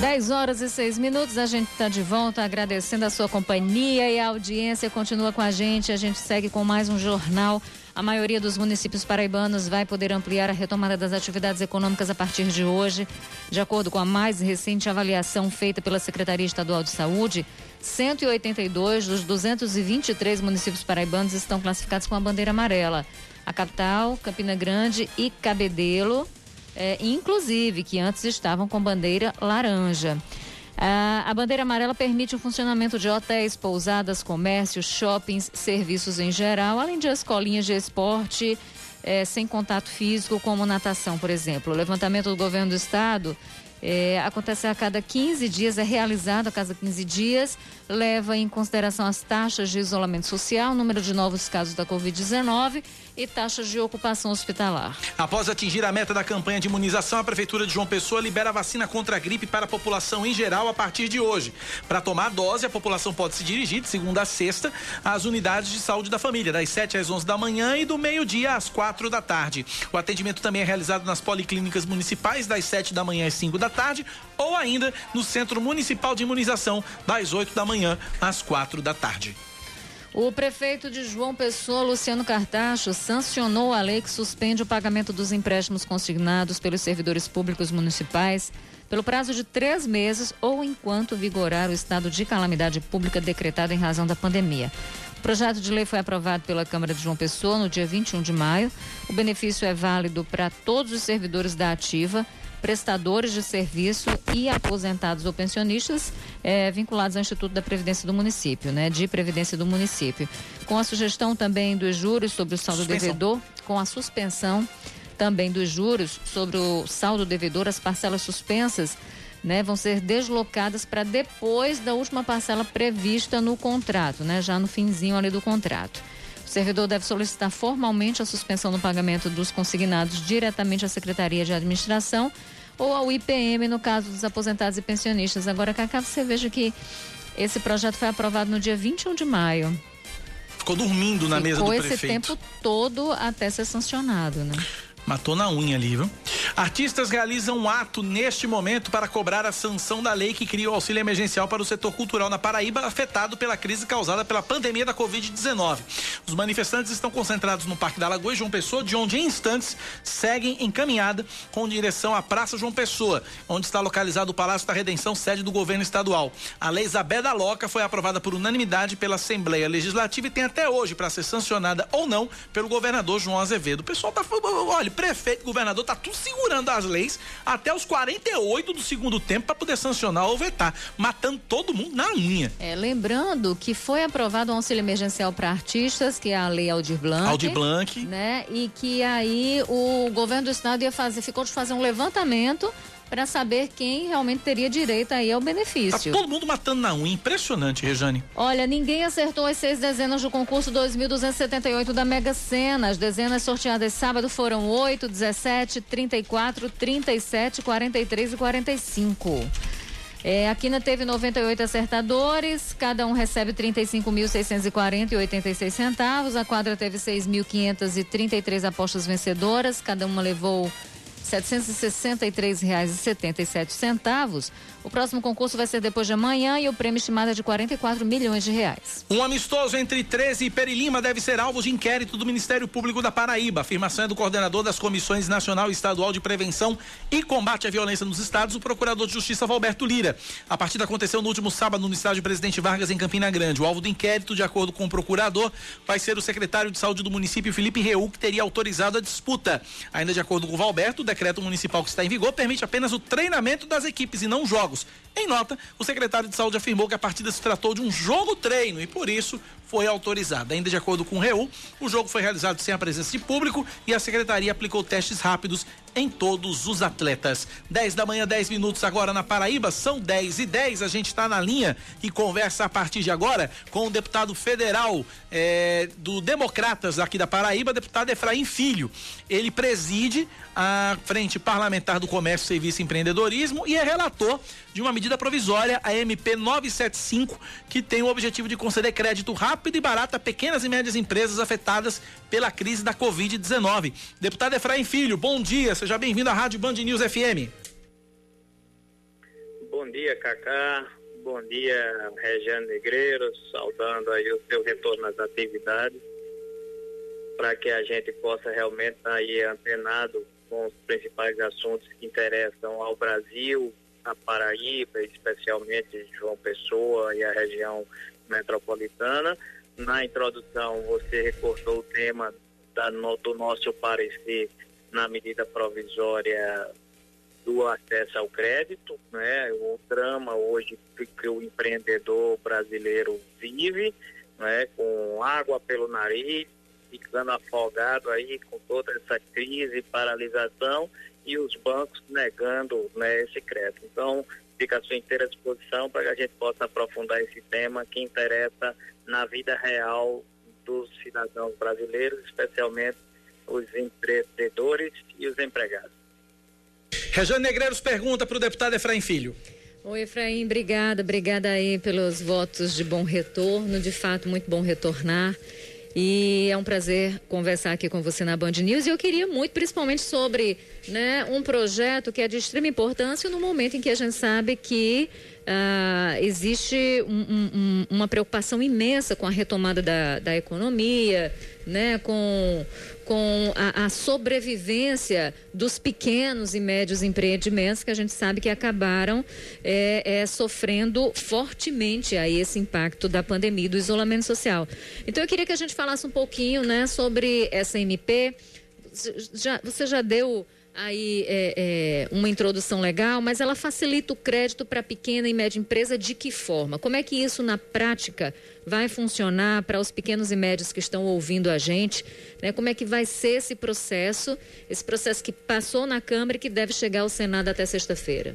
Dez horas e seis minutos, a gente está de volta agradecendo a sua companhia e a audiência continua com a gente. A gente segue com mais um jornal a maioria dos municípios paraibanos vai poder ampliar a retomada das atividades econômicas a partir de hoje. De acordo com a mais recente avaliação feita pela Secretaria Estadual de Saúde, 182 dos 223 municípios paraibanos estão classificados com a bandeira amarela. A capital, Campina Grande e Cabedelo, é, inclusive, que antes estavam com bandeira laranja. A bandeira amarela permite o funcionamento de hotéis, pousadas, comércios, shoppings, serviços em geral, além de escolinhas de esporte é, sem contato físico, como natação, por exemplo. O levantamento do governo do estado é, acontece a cada 15 dias, é realizado a cada 15 dias, leva em consideração as taxas de isolamento social, número de novos casos da Covid-19 e taxas de ocupação hospitalar. Após atingir a meta da campanha de imunização, a Prefeitura de João Pessoa libera a vacina contra a gripe para a população em geral a partir de hoje. Para tomar a dose, a população pode se dirigir de segunda a sexta às unidades de saúde da família, das 7 às 11 da manhã e do meio-dia às 4 da tarde. O atendimento também é realizado nas policlínicas municipais, das 7 da manhã às 5 da tarde, ou ainda no Centro Municipal de Imunização, das 8 da manhã às 4 da tarde. O prefeito de João Pessoa, Luciano Cartacho, sancionou a lei que suspende o pagamento dos empréstimos consignados pelos servidores públicos municipais pelo prazo de três meses ou enquanto vigorar o estado de calamidade pública decretado em razão da pandemia. O projeto de lei foi aprovado pela Câmara de João Pessoa no dia 21 de maio. O benefício é válido para todos os servidores da ativa prestadores de serviço e aposentados ou pensionistas é, vinculados ao Instituto da Previdência do município, né? De Previdência do município. Com a sugestão também dos juros sobre o saldo suspensão. devedor, com a suspensão também dos juros sobre o saldo devedor, as parcelas suspensas né, vão ser deslocadas para depois da última parcela prevista no contrato, né, já no finzinho ali do contrato. O servidor deve solicitar formalmente a suspensão do pagamento dos consignados diretamente à Secretaria de Administração ou ao IPM, no caso dos aposentados e pensionistas. Agora, Cacá, você veja que esse projeto foi aprovado no dia 21 de maio. Ficou dormindo na Ficou mesa do prefeito. Ficou esse tempo todo até ser sancionado, né? Matou na unha ali, viu? Artistas realizam um ato neste momento para cobrar a sanção da lei que cria o auxílio emergencial para o setor cultural na Paraíba, afetado pela crise causada pela pandemia da Covid-19. Os manifestantes estão concentrados no Parque da Lagoa e João Pessoa, de onde em instantes seguem encaminhada com direção à Praça João Pessoa, onde está localizado o Palácio da Redenção, sede do governo estadual. A lei Isabel da Loca foi aprovada por unanimidade pela Assembleia Legislativa e tem até hoje para ser sancionada ou não pelo governador João Azevedo. O pessoal tá olha, prefeito, governador, tá tudo segurando as leis até os 48 do segundo tempo para poder sancionar ou vetar, matando todo mundo na unha. É, lembrando que foi aprovado um auxílio emergencial para artistas, que é a lei Aldir Blanc. Aldir Blanc. Né? E que aí o governo do estado ia fazer, ficou de fazer um levantamento para saber quem realmente teria direito aí ao benefício. Tá todo mundo matando na unha, impressionante, Rejane. Olha, ninguém acertou as seis dezenas do concurso 2278 da Mega Sena. As dezenas sorteadas sábado foram 8, 17, 34, 37, 43 e 45. É, a Quina teve 98 acertadores, cada um recebe 35.640 e 86 centavos. A quadra teve 6.533 apostas vencedoras, cada uma levou 763,77. O próximo concurso vai ser depois de amanhã e o prêmio estimado é de 44 milhões de reais. Um amistoso entre 13 e Perilima deve ser alvo de inquérito do Ministério Público da Paraíba. A afirmação é do coordenador das Comissões Nacional e Estadual de Prevenção e Combate à Violência nos Estados, o Procurador de Justiça Valberto Lira. A partida aconteceu no último sábado no estádio Presidente Vargas, em Campina Grande. O alvo do inquérito, de acordo com o procurador, vai ser o secretário de Saúde do município, Felipe Reu, que teria autorizado a disputa. Ainda de acordo com o Valberto, o decreto municipal que está em vigor permite apenas o treinamento das equipes e não jogos jogos. Em nota, o secretário de Saúde afirmou que a partida se tratou de um jogo-treino e, por isso, foi autorizada. Ainda de acordo com o REU, o jogo foi realizado sem a presença de público e a secretaria aplicou testes rápidos em todos os atletas. 10 da manhã, 10 minutos agora na Paraíba, são 10 e 10. A gente está na linha e conversa a partir de agora com o deputado federal eh, do Democratas aqui da Paraíba, deputado Efraim Filho. Ele preside a Frente Parlamentar do Comércio, Serviço e Empreendedorismo e é relator de uma medida provisória, a MP 975, que tem o objetivo de conceder crédito rápido e barato a pequenas e médias empresas afetadas pela crise da Covid-19. Deputado Efraim Filho, bom dia, seja bem-vindo à Rádio Band News FM. Bom dia, Cacá. Bom dia, Regiane Negreiros, saudando aí o seu retorno às atividades, para que a gente possa realmente estar aí antenado com os principais assuntos que interessam ao Brasil, a Paraíba, especialmente João Pessoa e a região metropolitana. Na introdução, você recortou o tema da, no, do nosso parecer na medida provisória do acesso ao crédito, né? O drama hoje que o empreendedor brasileiro vive, né? Com água pelo nariz, ficando afogado aí com toda essa crise, paralisação e os bancos negando né, esse crédito. Então, fica à sua inteira disposição para que a gente possa aprofundar esse tema que interessa na vida real dos cidadãos brasileiros, especialmente os empreendedores e os empregados. Rejane Negreiros pergunta para o deputado Efraim Filho. Oi, Efraim, obrigada, obrigada aí pelos votos de bom retorno, de fato, muito bom retornar. E é um prazer conversar aqui com você na Band News. E eu queria muito, principalmente sobre né, um projeto que é de extrema importância no momento em que a gente sabe que uh, existe um, um, uma preocupação imensa com a retomada da, da economia, né, com, com a, a, sobrevivência dos pequenos e médios empreendimentos que a gente sabe que acabaram é, é, sofrendo fortemente aí esse impacto da pandemia do isolamento social. Então eu queria que a gente falasse um pouquinho né, sobre essa MP. Já, você já deu aí é, é, uma introdução legal, mas ela facilita o crédito para pequena e média empresa de que forma? Como é que isso na prática vai funcionar para os pequenos e médios que estão ouvindo a gente? Né? Como é que vai ser esse processo, esse processo que passou na Câmara e que deve chegar ao Senado até sexta-feira?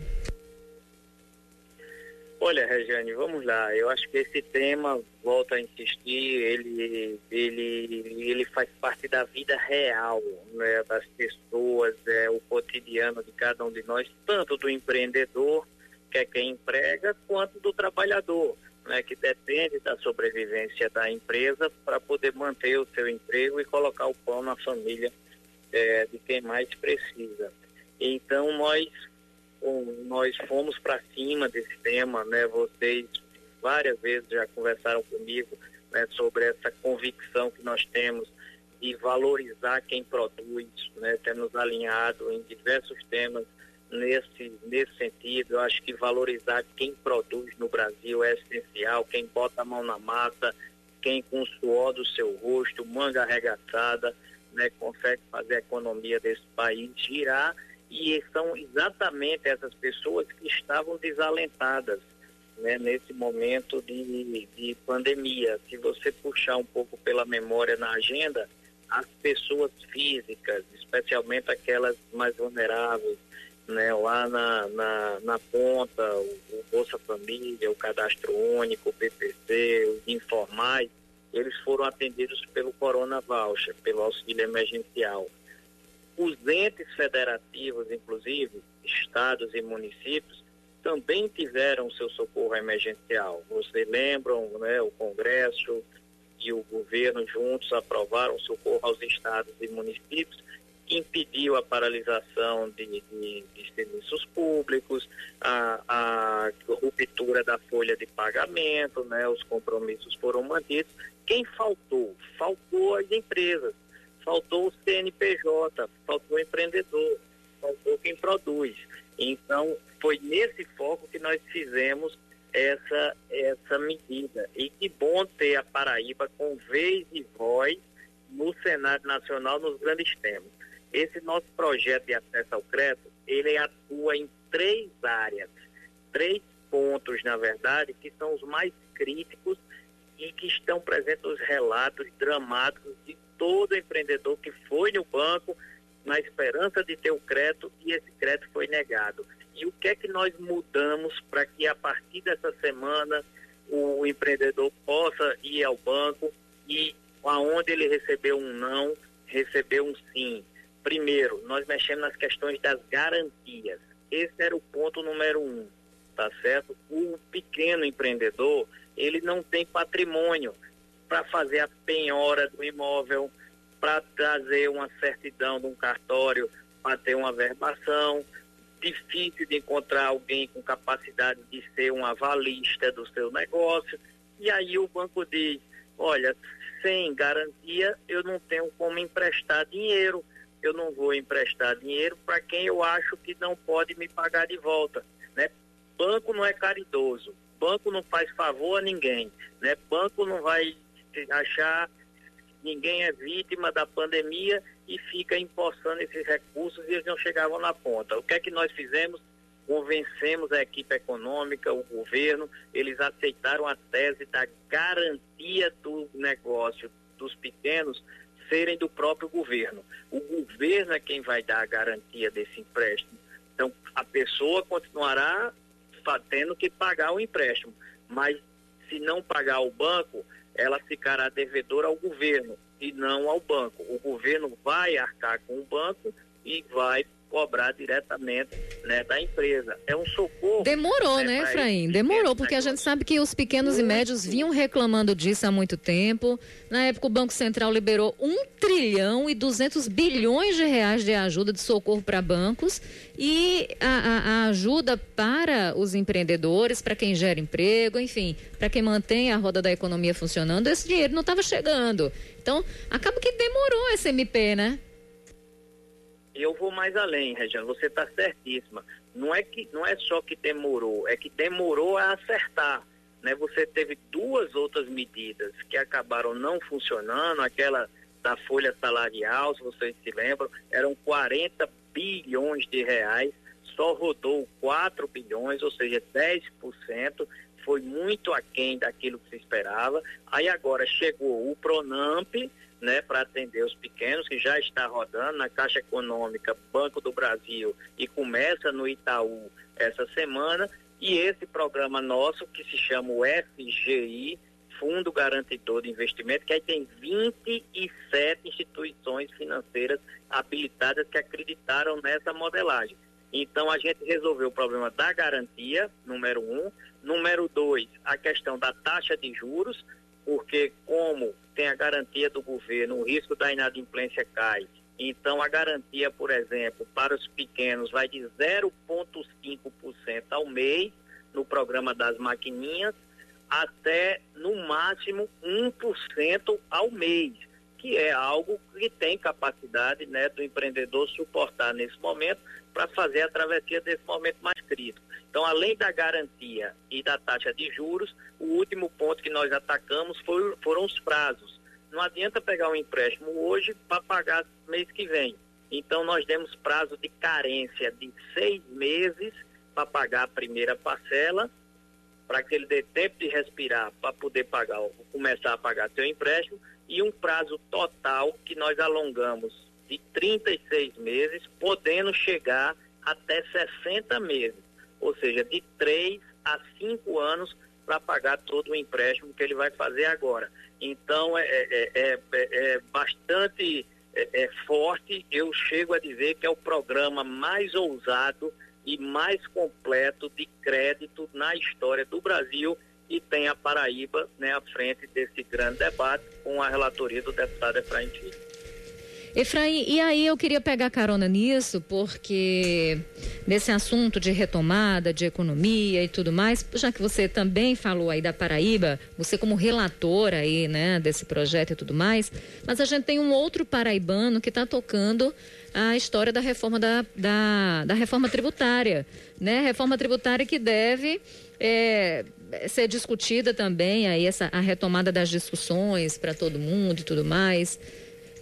Olha, Regiane, vamos lá. Eu acho que esse tema, volto a insistir, ele, ele, ele faz parte da vida real né, das pessoas, é o cotidiano de cada um de nós, tanto do empreendedor, que é quem emprega, quanto do trabalhador, né, que depende da sobrevivência da empresa para poder manter o seu emprego e colocar o pão na família é, de quem mais precisa. Então nós nós fomos para cima desse tema, né? Vocês várias vezes já conversaram comigo né, sobre essa convicção que nós temos de valorizar quem produz, né? Temos alinhado em diversos temas nesse, nesse sentido. Eu acho que valorizar quem produz no Brasil é essencial, quem bota a mão na massa, quem com o suor do seu rosto, manga arregaçada, né, consegue fazer a economia desse país girar e são exatamente essas pessoas que estavam desalentadas né, nesse momento de, de pandemia. Se você puxar um pouco pela memória na agenda, as pessoas físicas, especialmente aquelas mais vulneráveis, né, lá na, na, na ponta, o, o, Bolsa Família, o Cadastro Único, o PPC, os informais, eles foram atendidos pelo Corona Voucher, pelo auxílio emergencial. Os entes federativos, inclusive, estados e municípios, também tiveram seu socorro emergencial. Vocês lembram, né, o Congresso e o governo juntos aprovaram socorro aos estados e municípios, que impediu a paralisação de, de, de serviços públicos, a, a, ruptura da folha de pagamento, né, os compromissos foram mantidos. Quem faltou? Faltou as empresas, faltou o CNPJ, faltou o empreendedor, faltou quem produz. Então, foi nesse foco que nós fizemos essa, essa medida. E que bom ter a Paraíba com vez e voz no Senado Nacional nos grandes temas. Esse nosso projeto de acesso ao crédito, ele atua em três áreas, três pontos, na verdade, que são os mais críticos e que estão presentes nos relatos dramáticos de todo empreendedor que foi no banco na esperança de ter o crédito e esse crédito foi negado. E o que é que nós mudamos para que a partir dessa semana o empreendedor possa ir ao banco e aonde ele recebeu um não, recebeu um sim. Primeiro, nós mexemos nas questões das garantias. Esse era o ponto número um, tá certo? O pequeno empreendedor, ele não tem patrimônio para fazer a penhora do imóvel, para trazer uma certidão de um cartório, para ter uma verbação. Difícil de encontrar alguém com capacidade de ser um avalista do seu negócio. E aí o banco diz: olha, sem garantia eu não tenho como emprestar dinheiro. Eu não vou emprestar dinheiro para quem eu acho que não pode me pagar de volta. Né? Banco não é caridoso. Banco não faz favor a ninguém. Né? Banco não vai achar ninguém é vítima da pandemia e fica empossando esses recursos e eles não chegavam na ponta. O que é que nós fizemos? Convencemos a equipe econômica, o governo, eles aceitaram a tese da garantia do negócio dos pequenos serem do próprio governo. O governo é quem vai dar a garantia desse empréstimo. Então, a pessoa continuará tendo que pagar o empréstimo, mas se não pagar o banco, ela ficará devedora ao governo e não ao banco. O governo vai arcar com o banco e vai cobrar diretamente né, da empresa. É um socorro. Demorou, né, né Efraim? Demorou, porque a gente sabe que os pequenos e médios vinham reclamando disso há muito tempo. Na época, o Banco Central liberou 1 trilhão e 200 bilhões de reais de ajuda de socorro para bancos e a, a, a, ajuda para os empreendedores, para quem gera emprego, enfim, para quem mantém a roda da economia funcionando, esse dinheiro não estava chegando. Então, acaba que demorou esse MP, né? Eu vou mais além, Regiane, você está certíssima. Não é, que, não é só que demorou, é que demorou a acertar. Né? Você teve duas outras medidas que acabaram não funcionando, aquela da folha salarial, se vocês se lembram, eram 40 bilhões de reais, só rodou 4 bilhões, ou seja, 10%, foi muito aquém daquilo que se esperava. Aí agora chegou o Pronamp, né, para atender os pequenos, que já está rodando na Caixa Econômica, Banco do Brasil e começa no Itaú essa semana. E esse programa nosso, que se chama o FGI, Fundo Garantidor de Investimento, que aí tem 27 instituições financeiras habilitadas que acreditaram nessa modelagem. Então a gente resolveu o problema da garantia, número um. Número dois, a questão da taxa de juros, porque como tem a garantia do governo, o risco da inadimplência cai. Então, a garantia, por exemplo, para os pequenos vai de 0,5% ao mês no programa das maquininhas até, no máximo, 1% ao mês, que é algo que tem capacidade né, do empreendedor suportar nesse momento para fazer a travessia desse momento mais crítico. Então, além da garantia e da taxa de juros, o último ponto que nós atacamos foi, foram os prazos. Não adianta pegar um empréstimo hoje para pagar mês que vem. Então, nós demos prazo de carência de seis meses para pagar a primeira parcela para que ele dê tempo de respirar para poder pagar, começar a pagar seu empréstimo e um prazo total que nós alongamos de 36 meses, podendo chegar até 60 meses, ou seja, de 3 a 5 anos para pagar todo o empréstimo que ele vai fazer agora. Então é, é, é, é bastante é, forte, eu chego a dizer que é o programa mais ousado e mais completo de crédito na história do Brasil e tem a Paraíba né, à frente desse grande debate com a relatoria do deputado Efraim Filho. Efraim, e aí eu queria pegar carona nisso, porque nesse assunto de retomada, de economia e tudo mais, já que você também falou aí da Paraíba, você como relator aí, né, desse projeto e tudo mais, mas a gente tem um outro paraibano que está tocando a história da reforma da, da, da reforma tributária, né? Reforma tributária que deve é, ser discutida também aí essa a retomada das discussões para todo mundo e tudo mais.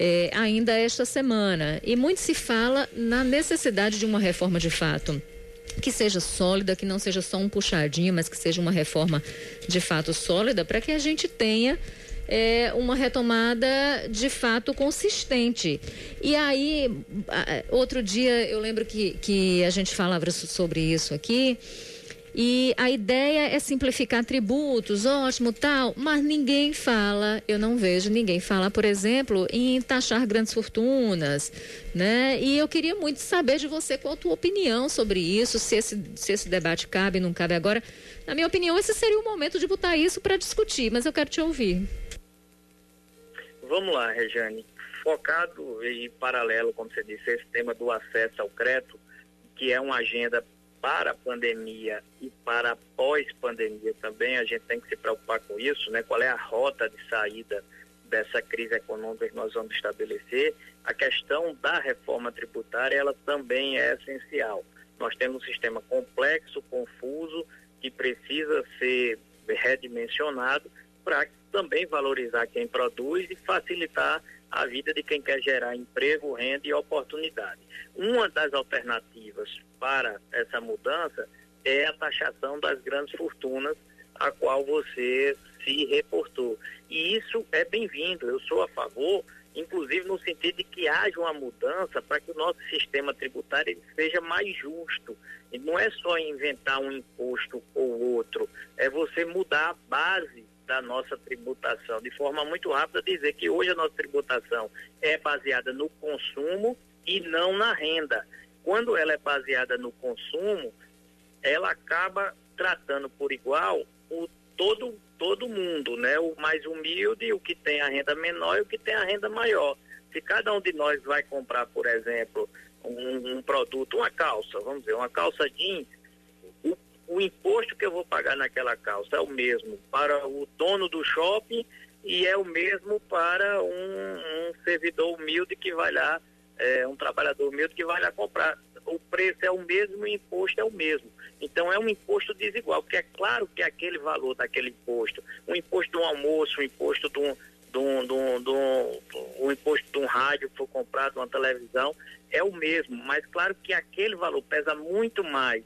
É, ainda esta semana. E muito se fala na necessidade de uma reforma de fato que seja sólida, que não seja só um puxadinho, mas que seja uma reforma de fato sólida, para que a gente tenha é, uma retomada de fato consistente. E aí, outro dia, eu lembro que, que a gente falava sobre isso aqui. E a ideia é simplificar tributos, ótimo, tal, mas ninguém fala, eu não vejo ninguém falar, por exemplo, em taxar grandes fortunas, né? E eu queria muito saber de você qual a tua opinião sobre isso, se esse, se esse debate cabe, não cabe agora. Na minha opinião, esse seria o momento de botar isso para discutir, mas eu quero te ouvir. Vamos lá, Rejane. Focado e paralelo, como você disse, esse tema do acesso ao crédito, que é uma agenda para a pandemia e para pós-pandemia também, a gente tem que se preocupar com isso, né? Qual é a rota de saída dessa crise econômica que nós vamos estabelecer? A questão da reforma tributária, ela também é essencial. Nós temos um sistema complexo, confuso, que precisa ser redimensionado para também valorizar quem produz e facilitar a vida de quem quer gerar emprego, renda e oportunidade. Uma das alternativas para essa mudança é a taxação das grandes fortunas, a qual você se reportou. E isso é bem-vindo, eu sou a favor, inclusive no sentido de que haja uma mudança para que o nosso sistema tributário seja mais justo. E não é só inventar um imposto ou outro, é você mudar a base da nossa tributação de forma muito rápida, dizer que hoje a nossa tributação é baseada no consumo e não na renda. Quando ela é baseada no consumo, ela acaba tratando por igual o todo todo mundo, né? O mais humilde, o que tem a renda menor e o que tem a renda maior. Se cada um de nós vai comprar, por exemplo, um, um produto, uma calça, vamos dizer, uma calça jeans, o imposto que eu vou pagar naquela calça é o mesmo para o dono do shopping e é o mesmo para um, um servidor humilde que vai lá, é, um trabalhador humilde que vai lá comprar. O preço é o mesmo, o imposto é o mesmo. Então é um imposto desigual, porque é claro que aquele valor daquele imposto, o imposto de um almoço, o imposto de um, de um, de um, de um, o imposto de um rádio que for comprado, uma televisão, é o mesmo, mas claro que aquele valor pesa muito mais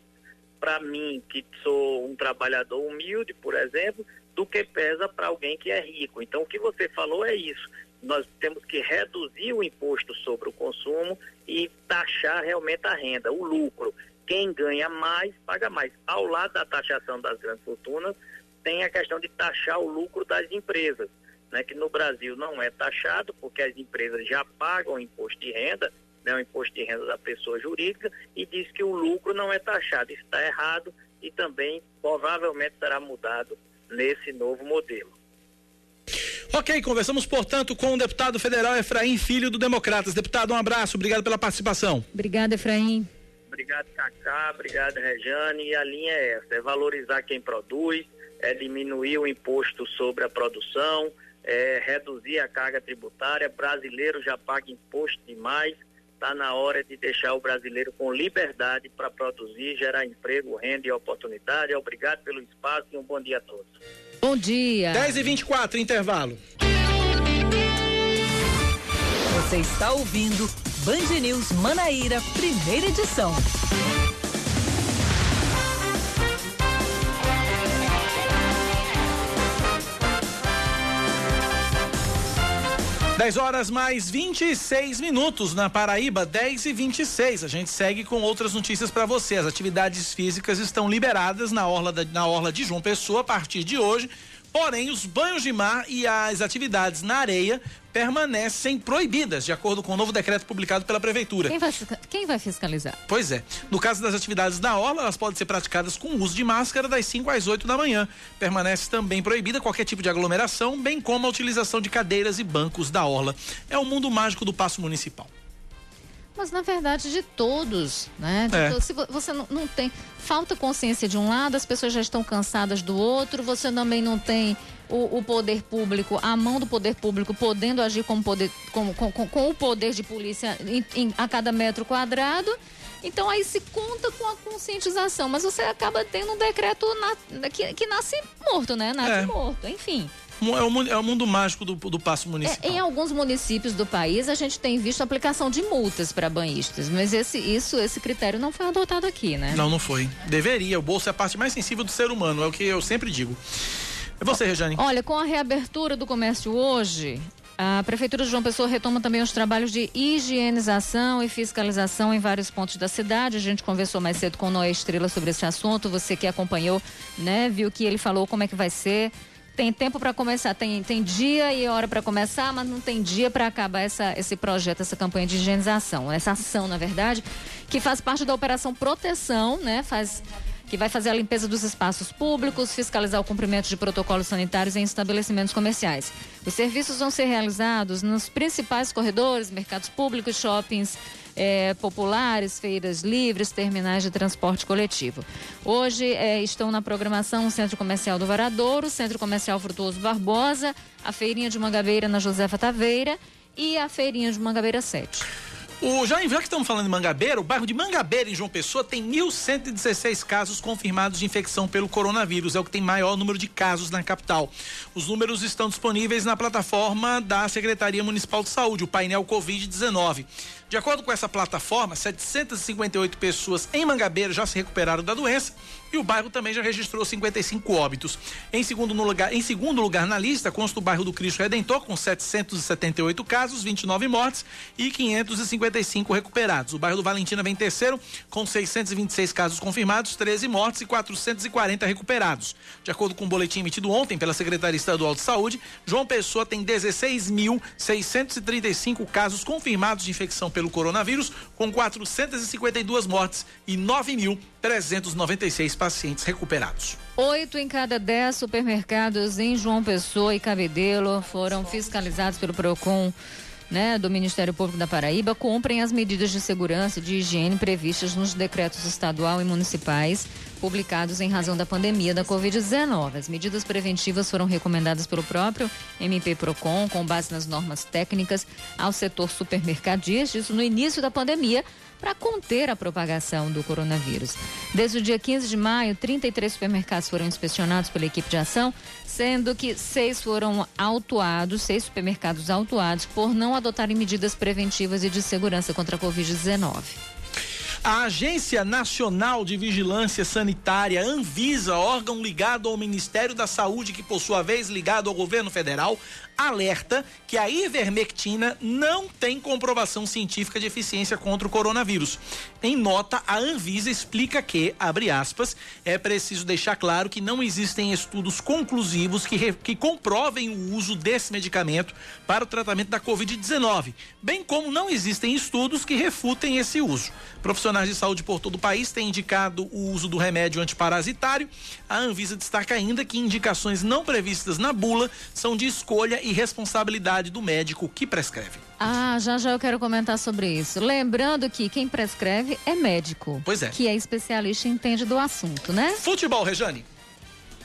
para mim, que sou um trabalhador humilde, por exemplo, do que pesa para alguém que é rico. Então, o que você falou é isso. Nós temos que reduzir o imposto sobre o consumo e taxar realmente a renda, o lucro. Quem ganha mais, paga mais. Ao lado da taxação das grandes fortunas, tem a questão de taxar o lucro das empresas, né, que no Brasil não é taxado, porque as empresas já pagam imposto de renda, né, o imposto de renda da pessoa jurídica e diz que o lucro não é taxado. Isso está errado e também provavelmente será mudado nesse novo modelo. Ok, conversamos, portanto, com o deputado federal Efraim Filho do Democratas. Deputado, um abraço, obrigado pela participação. Obrigada, Efraim. Obrigado, Cacá. Obrigado, Rejane. E a linha é essa: é valorizar quem produz, é diminuir o imposto sobre a produção, é reduzir a carga tributária. Brasileiro já paga imposto demais. Está na hora de deixar o brasileiro com liberdade para produzir, gerar emprego, renda e oportunidade. Obrigado pelo espaço e um bom dia a todos. Bom dia. 10 e 24 intervalo. Você está ouvindo Band News Manaíra, primeira edição. 10 horas mais 26 minutos na Paraíba, 10 e 26. A gente segue com outras notícias para você. As atividades físicas estão liberadas na orla, da, na orla de João Pessoa a partir de hoje. Porém, os banhos de mar e as atividades na areia permanecem proibidas, de acordo com o novo decreto publicado pela Prefeitura. Quem vai, quem vai fiscalizar? Pois é. No caso das atividades na orla, elas podem ser praticadas com uso de máscara das 5 às 8 da manhã. Permanece também proibida qualquer tipo de aglomeração, bem como a utilização de cadeiras e bancos da orla. É o mundo mágico do passo municipal. Mas na verdade de todos, né? De É. Se vo- você não, não tem falta consciência de um lado, as pessoas já estão cansadas do outro. Você também não tem o, o poder público, a mão do poder público podendo agir com, poder, com, com- com o poder de polícia em- em- a cada metro quadrado. Então aí se conta com a conscientização, mas você acaba tendo um decreto na- que, que nasce morto, né? Nasce É. morto, enfim. É o, mu- é o mundo mágico do, do passo É, municipal. em alguns municípios do país, a gente tem visto aplicação de multas para banhistas, mas esse, isso, esse critério não foi adotado aqui, né? Não, não foi. Deveria. O bolso é a parte mais sensível do ser humano, é o que eu sempre digo. É você, Rejane. Olha, com a reabertura do comércio hoje, a Prefeitura de João Pessoa retoma também os trabalhos de higienização e fiscalização em vários pontos da cidade. A gente conversou mais cedo com o Noé Estrela sobre esse assunto. Você que acompanhou, né, viu que ele falou como é que vai ser. Tem tempo para começar, tem, tem dia e hora para começar, mas não tem dia para acabar essa, esse projeto, essa campanha de higienização, essa ação, na verdade, que faz parte da Operação Proteção, né? Faz que vai fazer a limpeza dos espaços públicos, fiscalizar o cumprimento de protocolos sanitários em estabelecimentos comerciais. Os serviços vão ser realizados nos principais corredores, mercados públicos, shoppings eh, populares, feiras livres, terminais de transporte coletivo. Hoje eh, estão na programação o Centro Comercial do Varadouro, o Centro Comercial Frutuoso Barbosa, a Feirinha de Mangabeira na Josefa Taveira e a Feirinha de Mangabeira 7. O, já, já que estamos falando em Mangabeira, o bairro de Mangabeira, em João Pessoa, tem 1.116 casos confirmados de infecção pelo coronavírus. É o que tem maior número de casos na capital. Os números estão disponíveis na plataforma da Secretaria Municipal de Saúde, o painel Covid-19. De acordo com essa plataforma, 758 pessoas em Mangabeira já se recuperaram da doença e o bairro também já registrou 55 óbitos. Em segundo, lugar, em segundo lugar na lista consta o bairro do Cristo Redentor, com 778 casos, 29 mortes e 555 recuperados. O bairro do Valentina vem terceiro, com 626 casos confirmados, 13 mortes e 440 recuperados. De acordo com o boletim emitido ontem pela Secretaria Estadual de Saúde, João Pessoa tem 16.635 casos confirmados de infecção pelo coronavírus, com 452 mortes e 9.396 pacientes recuperados. Oito em cada dez supermercados em João Pessoa e Cabedelo foram fiscalizados pelo PROCON. Né, do Ministério Público da Paraíba cumprem as medidas de segurança e de higiene previstas nos decretos estadual e municipais publicados em razão da pandemia da Covid-19. As medidas preventivas foram recomendadas pelo próprio MP Procon com base nas normas técnicas ao setor supermercadista, isso no início da pandemia, para conter a propagação do coronavírus. Desde o dia 15 de maio, 33 supermercados foram inspecionados pela equipe de ação, sendo que seis foram autuados, seis supermercados autuados por não adotarem medidas preventivas e de segurança contra a Covid-19. A Agência Nacional de Vigilância Sanitária, Anvisa, órgão ligado ao Ministério da Saúde, que por sua vez ligado ao governo federal, alerta que a ivermectina não tem comprovação científica de eficiência contra o coronavírus. Em nota, a Anvisa explica que, abre aspas, é preciso deixar claro que não existem estudos conclusivos que, re- que comprovem o uso desse medicamento para o tratamento da Covid-19, bem como não existem estudos que refutem esse uso. Profissionais de saúde por todo o país têm indicado o uso do remédio antiparasitário. A Anvisa destaca ainda que indicações não previstas na bula são de escolha e responsabilidade do médico que prescreve. Ah, já já eu quero comentar sobre isso. Lembrando que quem prescreve é médico. Pois é. Que é especialista e entende do assunto, né? Futebol, Rejane.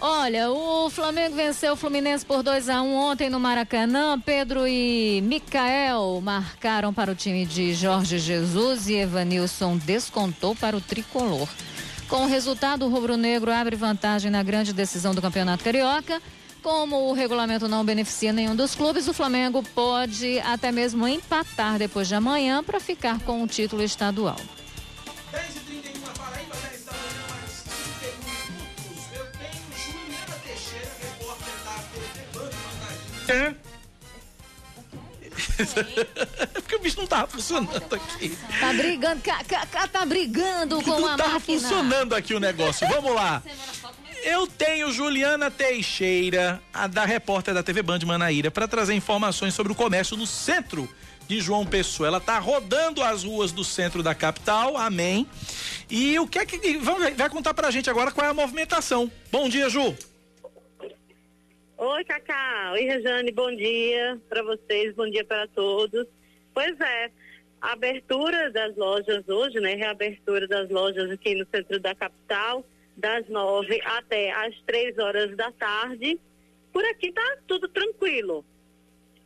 Olha, o Flamengo venceu o Fluminense por 2 a 1 ontem no Maracanã. Pedro e Mikael marcaram para o time de Jorge Jesus e Evanilson descontou para o tricolor. Com o resultado, o rubro-negro abre vantagem na grande decisão do Campeonato Carioca. Como o regulamento não beneficia nenhum dos clubes, o Flamengo pode até mesmo empatar depois de amanhã para ficar com o título estadual. 10 e 31 na Paraíba, 10 da manhã, mais 31 minutos. Eu tenho Juliana Teixeira, repórter da TV Band É porque o bicho não tava funcionando aqui. Tá brigando, ca, ca, tá brigando com não a tava máquina. funcionando aqui o negócio. Vamos lá. Eu tenho Juliana Teixeira, a da repórter da TV Band Manaíra, para trazer informações sobre o comércio no centro de João Pessoa. Ela tá rodando as ruas do centro da capital, amém. E o que é que. Vai contar pra gente agora qual é a movimentação. Bom dia, Ju. Oi, Cacá. Oi, Rejane. Bom dia para vocês, bom dia para todos. Pois é, a abertura das lojas hoje, né? Reabertura das lojas aqui no centro da capital, das nove até às três horas da tarde. Por aqui tá tudo tranquilo.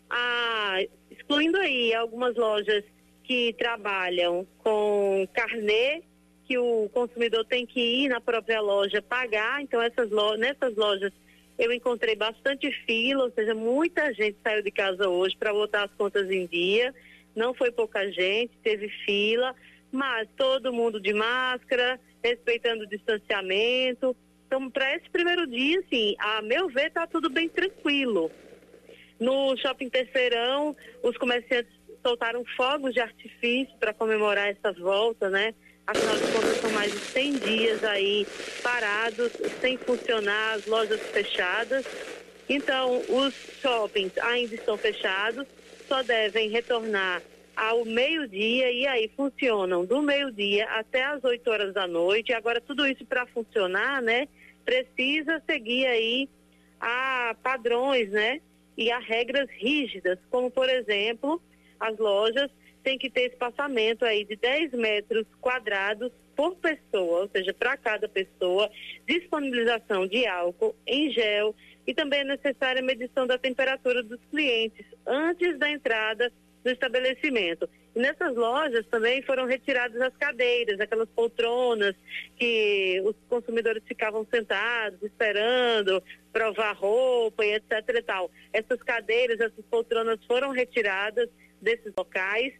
Ah, excluindo aí algumas lojas que trabalham com carnê, que o consumidor tem que ir na própria loja pagar. Então, essas lo nessas lojas eu encontrei bastante fila, ou seja, muita gente saiu de casa hoje para botar as contas em dia. Não foi pouca gente, teve fila, mas todo mundo de máscara, respeitando o distanciamento. Então, para esse primeiro dia, sim, a meu ver, está tudo bem tranquilo. No Shopping Terceirão, os comerciantes soltaram fogos de artifício para comemorar essa volta, né? Afinal de contas, são mais de 100 dias aí parados, sem funcionar, as lojas fechadas. Então, os shoppings ainda estão fechados, só devem retornar ao meio-dia e aí funcionam do meio-dia até as 8 horas da noite. Agora, tudo isso para funcionar, né? Precisa seguir aí a padrões, né? E a regras rígidas, como por exemplo, as lojas têm que ter espaçamento aí de 10 metros quadrados por pessoa, ou seja, para cada pessoa, disponibilização de álcool em gel e também é necessária a medição da temperatura dos clientes antes da entrada do estabelecimento. E nessas lojas também foram retiradas as cadeiras, aquelas poltronas que os consumidores ficavam sentados esperando provar roupa e etc e tal. Essas cadeiras, essas poltronas foram retiradas desses locais.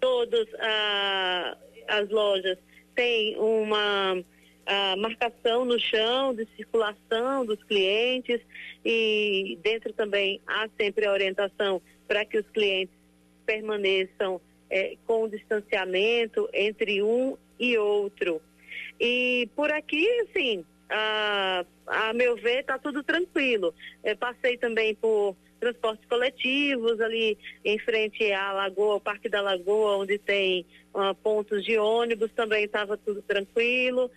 Todas ah, as lojas têm uma a marcação no chão de circulação dos clientes e dentro também há sempre a orientação para que os clientes permaneçam eh, com o distanciamento entre um e outro. E por aqui, assim, a, a meu ver, está tudo tranquilo. Eu passei também por transportes coletivos ali em frente à Lagoa, o Parque da Lagoa, onde tem ah, pontos de ônibus, também estava tudo tranquilo.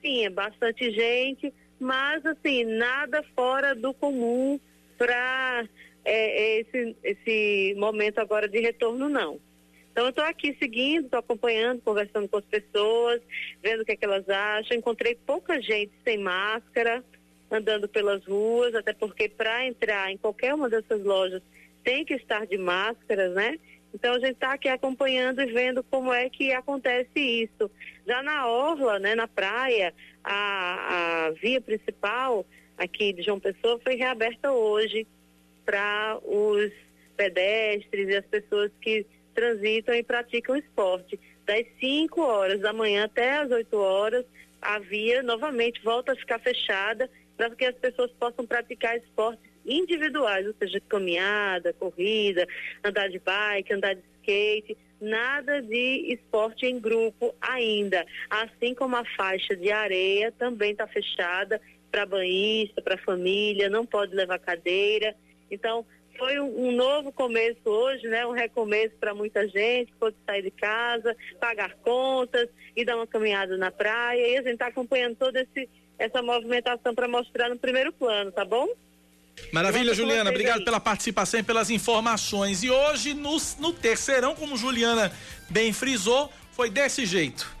Sim, é bastante gente, mas assim, nada fora do comum para é, esse, esse momento agora de retorno, não. Então, eu estou aqui seguindo, estou acompanhando, conversando com as pessoas, vendo o que, é que elas acham. Encontrei pouca gente sem máscara, andando pelas ruas, até porque para entrar em qualquer uma dessas lojas tem que estar de máscaras, né? Então a gente está aqui acompanhando e vendo como é que acontece isso. Já na orla, né, na praia, a, a via principal aqui de João Pessoa foi reaberta hoje para os pedestres e as pessoas que transitam e praticam esporte. Das 5 horas da manhã até as 8 horas, a via novamente volta a ficar fechada para que as pessoas possam praticar esportes individuais, ou seja, caminhada, corrida, andar de bike, andar de skate, nada de esporte em grupo ainda. Assim como a faixa de areia também está fechada para banhista, para família, não pode levar cadeira. Então, foi um, um, novo começo hoje, né? Um recomeço para muita gente, pode sair de casa, pagar contas e dar uma caminhada na praia. E a gente está acompanhando toda essa movimentação para mostrar no primeiro plano, tá bom? Maravilha, Juliana. Obrigado pela participação e pelas informações. E hoje, no, no terceirão, como Juliana bem frisou, foi desse jeito.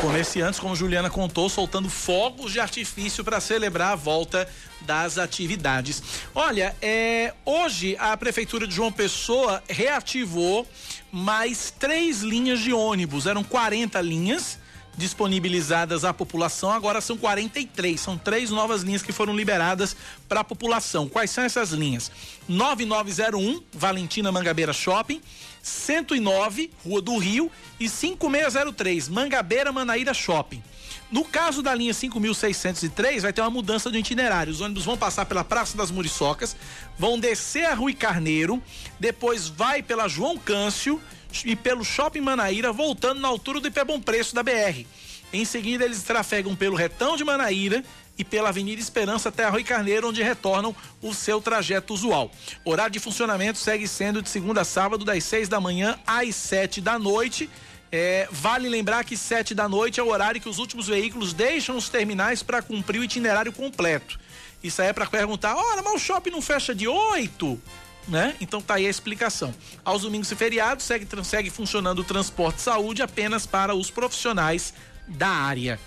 Comerciantes, como Juliana contou, soltando fogos de artifício para celebrar a volta das atividades. Olha, é, hoje a Prefeitura de João Pessoa reativou mais três linhas de ônibus. Eram 40 linhas disponibilizadas à população, agora são 43. São três novas linhas que foram liberadas para a população. Quais são essas linhas? 9901, Valentina Mangabeira Shopping. 109, Rua do Rio, e 5603, Mangabeira Manaíra Shopping. No caso da linha 5603, vai ter uma mudança de itinerário. Os ônibus vão passar pela Praça das Muriçocas, vão descer a Rui Carneiro, depois vai pela João Câncio e pelo Shopping Manaíra, voltando na altura do Ipé Bom Preço da BR. Em seguida, eles trafegam pelo Retão de Manaíra e pela Avenida Esperança até a Rui Carneiro, onde retornam o seu trajeto usual. Horário de funcionamento segue sendo de segunda a sábado, das 6 da manhã às 7 da noite. É, vale lembrar que 7 da noite é o horário que os últimos veículos deixam os terminais para cumprir o itinerário completo. Isso aí é para perguntar: ora, mas o shopping não fecha de 8? Né? Então tá aí a explicação. Aos domingos e feriados segue, segue funcionando o transporte de saúde apenas para os profissionais da área.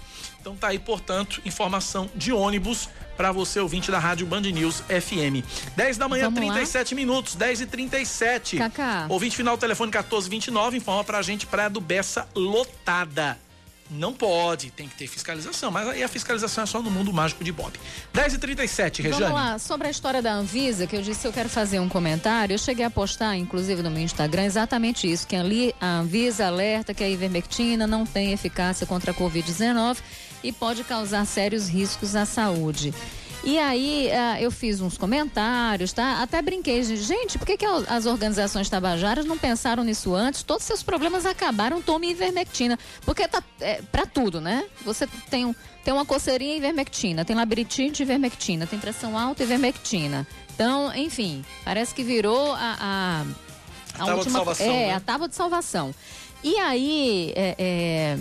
Então tá aí, portanto, informação de ônibus para você ouvinte da Rádio Band News FM. 10 da manhã, Vamos lá? 37 minutos, 10 e 37. Cacá. Ouvinte final telefone 1429 informa pra gente Praia do Bessa lotada. Não pode, tem que ter fiscalização, mas aí a fiscalização é só no mundo mágico de Bob. 10 e 37 Rejane. Vamos lá, sobre a história da Anvisa, que eu disse que eu quero fazer um comentário, eu cheguei a postar, inclusive no meu Instagram, exatamente isso, que ali a Anvisa alerta que a ivermectina não tem eficácia contra a Covid-19 e pode causar sérios riscos à saúde. E aí ah, eu fiz uns comentários, tá? Até brinquei, gente, por que, que as organizações tabajaras não pensaram nisso antes? Todos seus problemas acabaram, tome ivermectina. Porque tá é, para tudo, né? Você tem, um, tem uma coceirinha ivermectina, tem labirintite ivermectina, tem pressão alta ivermectina. Então, enfim, parece que virou a, a, A tábua de salvação, é, né? a tábua de salvação. E aí, é, é,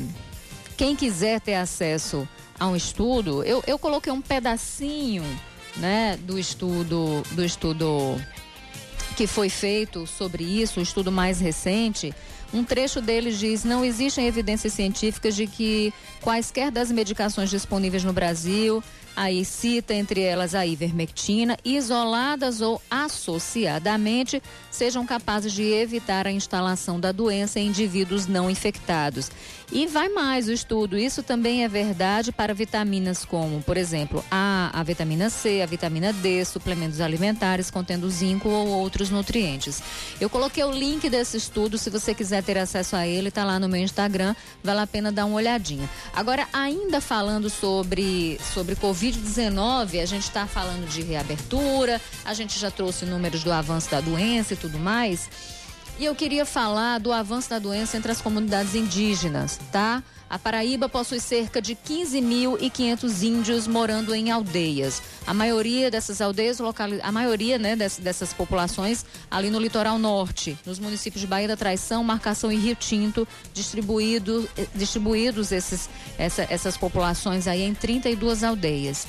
quem quiser ter acesso a um estudo, eu, eu coloquei um pedacinho, né, do estudo, do estudo que foi feito sobre isso, o estudo mais recente. Um trecho dele diz: não existem evidências científicas de que quaisquer das medicações disponíveis no Brasil, aí cita entre elas a ivermectina, isoladas ou associadamente, sejam capazes de evitar a instalação da doença em indivíduos não infectados. E vai mais o estudo. Isso também é verdade para vitaminas como, por exemplo, a, a vitamina C, a vitamina D, suplementos alimentares contendo zinco ou outros nutrientes. Eu coloquei o link desse estudo, se você quiser ter acesso a ele, está lá no meu Instagram, vale a pena dar uma olhadinha. Agora, ainda falando sobre, sobre Covid-19, a gente está falando de reabertura, a gente já trouxe números do avanço da doença e tudo mais. E eu queria falar do avanço da doença entre as comunidades indígenas, tá? A Paraíba possui cerca de 15.500 índios morando em aldeias. A maioria dessas aldeias, a maioria né, dessas, dessas populações ali no litoral norte, nos municípios de Bahia da Traição, Marcação e Rio Tinto, distribuído, eh, distribuídos esses, essa, essas populações aí em 32 aldeias.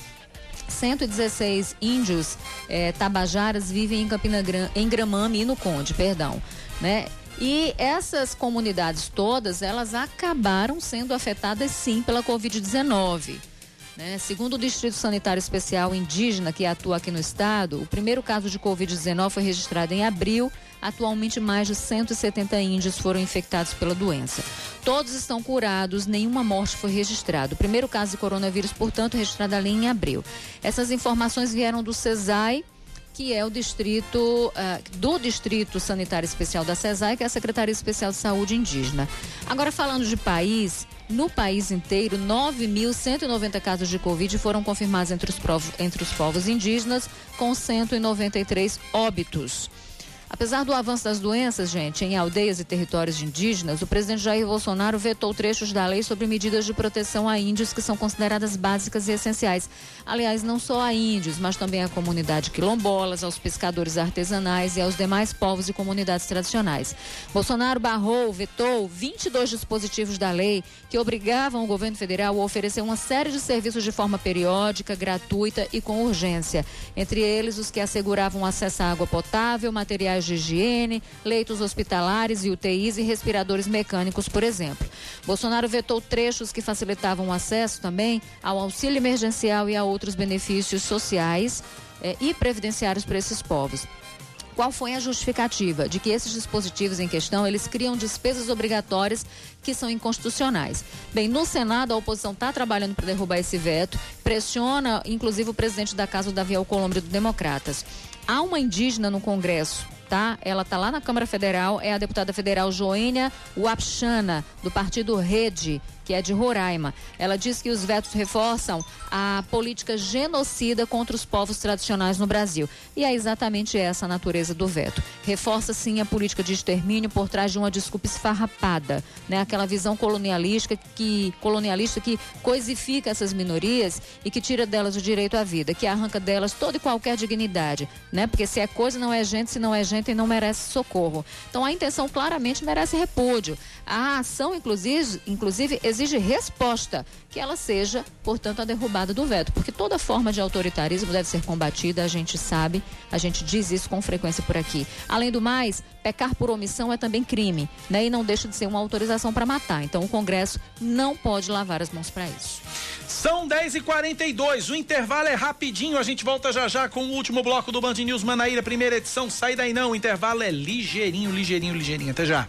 116 índios eh, tabajaras vivem em Campina em Gramame e no Conde, perdão, né? E essas comunidades todas, elas acabaram sendo afetadas sim pela Covid-19. Né? Segundo o Distrito Sanitário Especial Indígena, que atua aqui no estado, o primeiro caso de Covid-19 foi registrado em abril. Atualmente, mais de 170 índios foram infectados pela doença. Todos estão curados, nenhuma morte foi registrada. O primeiro caso de coronavírus, portanto, registrado ali em abril. Essas informações vieram do CESAI, que é o distrito ah, do Distrito Sanitário Especial da CESAI, que é a Secretaria Especial de Saúde Indígena. Agora falando de país, no país inteiro, 9.190 casos de Covid foram confirmados entre os, povos, entre os povos indígenas, com 193 óbitos. Apesar do avanço das doenças, gente, em aldeias e territórios indígenas, o presidente Jair Bolsonaro vetou trechos da lei sobre medidas de proteção a índios que são consideradas básicas e essenciais. Aliás, não só a índios, mas também à comunidade quilombolas, aos pescadores artesanais e aos demais povos e comunidades tradicionais. Bolsonaro barrou, vetou 22 dispositivos da lei que obrigavam o governo federal a oferecer uma série de serviços de forma periódica, gratuita e com urgência. Entre eles, os que asseguravam acesso à água potável, materiais de higiene, leitos hospitalares e UTIs e respiradores mecânicos, por exemplo. Bolsonaro vetou trechos que facilitavam o acesso também ao auxílio emergencial e a outros benefícios sociais eh, e previdenciários para esses povos. Qual foi a justificativa de que esses dispositivos em questão eles criam despesas obrigatórias que são inconstitucionais? Bem, no Senado a oposição está trabalhando para derrubar esse veto, pressiona inclusive o presidente da casa, Davi Alcolumbre do Democratas. Há uma indígena no Congresso tá? Ela está lá na Câmara Federal, é a deputada federal Joênia Wapchana, do partido Rede, que é de Roraima. Ela diz que os vetos reforçam a política genocida contra os povos tradicionais no Brasil. E é exatamente essa a natureza do veto. Reforça sim a política de extermínio por trás de uma desculpa esfarrapada, né? Aquela visão colonialista que colonialista que coisifica essas minorias e que tira delas o direito à vida, que arranca delas toda e qualquer dignidade, né? Porque se é coisa não é gente, se não é gente não merece socorro. Então a intenção claramente merece repúdio. A ação inclusive, inclusive exige resposta, que ela seja, portanto, a derrubada do veto, porque toda forma de autoritarismo deve ser combatida, a gente sabe, a gente diz isso com frequência por aqui. Além do mais, pecar por omissão é também crime, né? E não deixa de ser uma autorização para matar. Então o Congresso não pode lavar as mãos para isso. São 10h42, o intervalo é rapidinho, a gente volta já já com o último bloco do Band News Manaíra, primeira edição. Sai daí não, o intervalo é ligeirinho, ligeirinho, ligeirinho. Até já.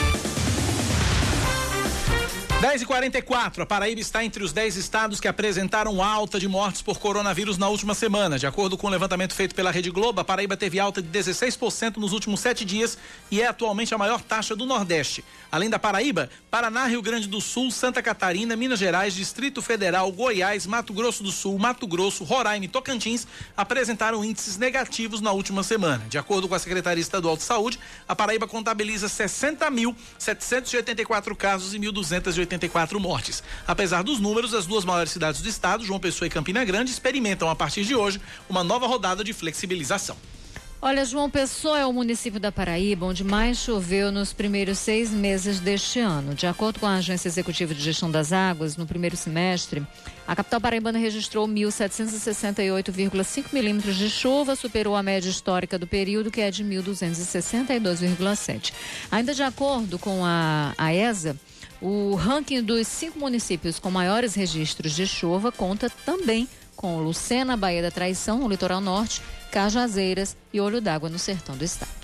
10 e 44 a Paraíba está entre os 10 estados que apresentaram alta de mortes por coronavírus na última semana. De acordo com o levantamento feito pela Rede Globo, a Paraíba teve alta de 16% nos últimos sete dias e é atualmente a maior taxa do Nordeste. Além da Paraíba, Paraná, Rio Grande do Sul, Santa Catarina, Minas Gerais, Distrito Federal, Goiás, Mato Grosso do Sul, Mato Grosso, Roraima e Tocantins apresentaram índices negativos na última semana. De acordo com a Secretaria Estadual de Saúde, a Paraíba contabiliza 60.784 casos e 1.280 84 mortes. Apesar dos números, as duas maiores cidades do estado, João Pessoa e Campina Grande, experimentam a partir de hoje uma nova rodada de flexibilização. Olha, João Pessoa é o município da Paraíba onde mais choveu nos primeiros seis meses deste ano. De acordo com a Agência Executiva de Gestão das Águas, no primeiro semestre, a capital paraibana registrou 1.768,5 milímetros de chuva, superou a média histórica do período, que é de 1.262,7. Ainda de acordo com a, a ESA, o ranking dos cinco municípios com maiores registros de chuva conta também com Lucena, Baía da Traição, no litoral norte, Cajazeiras e Olho d'Água no sertão do estado.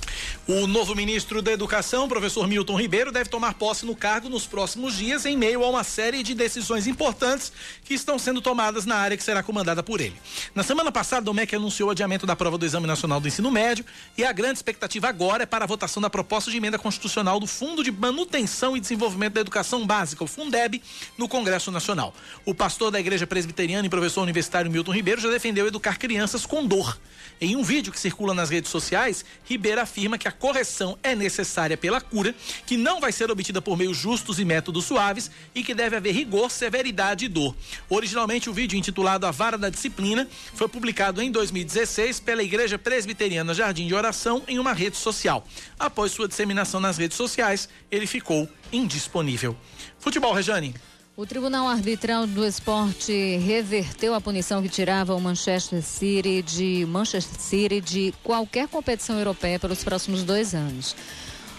O novo ministro da Educação, professor Milton Ribeiro, deve tomar posse no cargo nos próximos dias, em meio a uma série de decisões importantes que estão sendo tomadas na área que será comandada por ele. Na semana passada, o MEC anunciou o adiamento da prova do Exame Nacional do Ensino Médio e a grande expectativa agora é para a votação da proposta de emenda constitucional do Fundo de Manutenção e Desenvolvimento da Educação Básica, o Fundeb, no Congresso Nacional. O pastor da Igreja Presbiteriana e professor universitário Milton Ribeiro já defendeu educar crianças com dor. Em um vídeo que circula nas redes sociais, Ribeiro afirma que a correção é necessária pela cura, que não vai ser obtida por meios justos e métodos suaves e que deve haver rigor, severidade e dor. Originalmente, o vídeo intitulado A Vara da Disciplina foi publicado em 2016 pela Igreja Presbiteriana Jardim de Oração em uma rede social. Após sua disseminação nas redes sociais, ele ficou indisponível. Futebol, Rejane. O Tribunal Arbitral do Esporte reverteu a punição que tirava o Manchester City de Manchester City de qualquer competição europeia pelos próximos dois anos.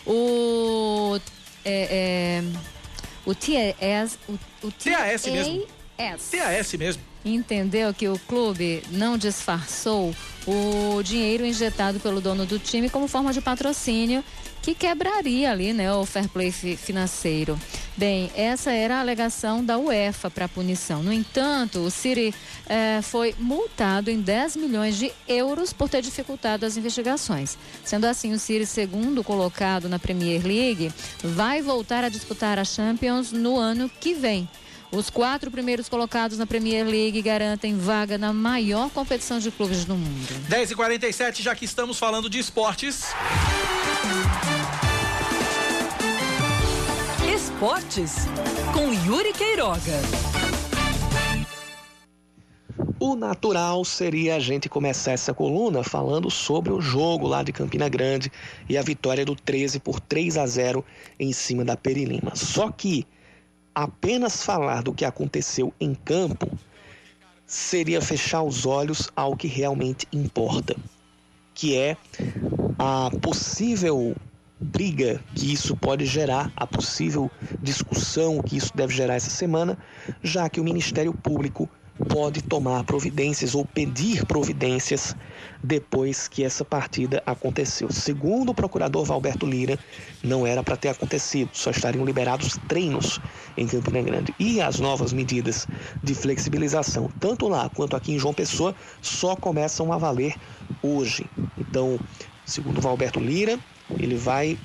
O é, é, o TAS, o, o TAS mesmo. TAS mesmo. Entendeu que o clube não disfarçou o dinheiro injetado pelo dono do time como forma de patrocínio que quebraria ali, né, o fair play financeiro. Bem, essa era a alegação da UEFA para a punição. No entanto, o City eh, foi multado em 10 milhões de euros por ter dificultado as investigações. Sendo assim, o City, segundo colocado na Premier League, vai voltar a disputar a Champions no ano que vem. Os quatro primeiros colocados na Premier League garantem vaga na maior competição de clubes do mundo. 10h47, já que estamos falando de esportes. Esportes com Yuri Queiroga. O natural seria a gente começar essa coluna falando sobre o jogo lá de Campina Grande e a vitória do 13 por 3 a 0 em cima da Perilima. Só que apenas falar do que aconteceu em campo seria fechar os olhos ao que realmente importa, que é a possível briga que isso pode gerar, a possível discussão que isso deve gerar essa semana, já que o Ministério Público pode tomar providências ou pedir providências depois que essa partida aconteceu. Segundo o procurador Valberto Lira, não era para ter acontecido, só estariam liberados treinos em Campina Grande. E as novas medidas de flexibilização, tanto lá quanto aqui em João Pessoa, só começam a valer hoje. Então, segundo Valberto Lira, ele vai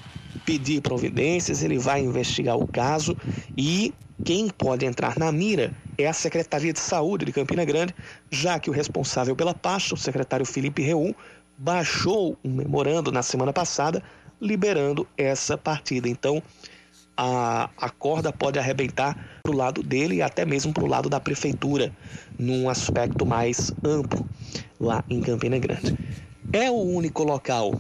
pedir providências, ele vai investigar o caso e quem pode entrar na mira é a Secretaria de Saúde de Campina Grande, já que o responsável pela pasta, o secretário Felipe Reum, baixou um memorando na semana passada liberando essa partida. Então, a, a corda pode arrebentar para o lado dele e até mesmo para o lado da prefeitura, num aspecto mais amplo lá em Campina Grande. É o único local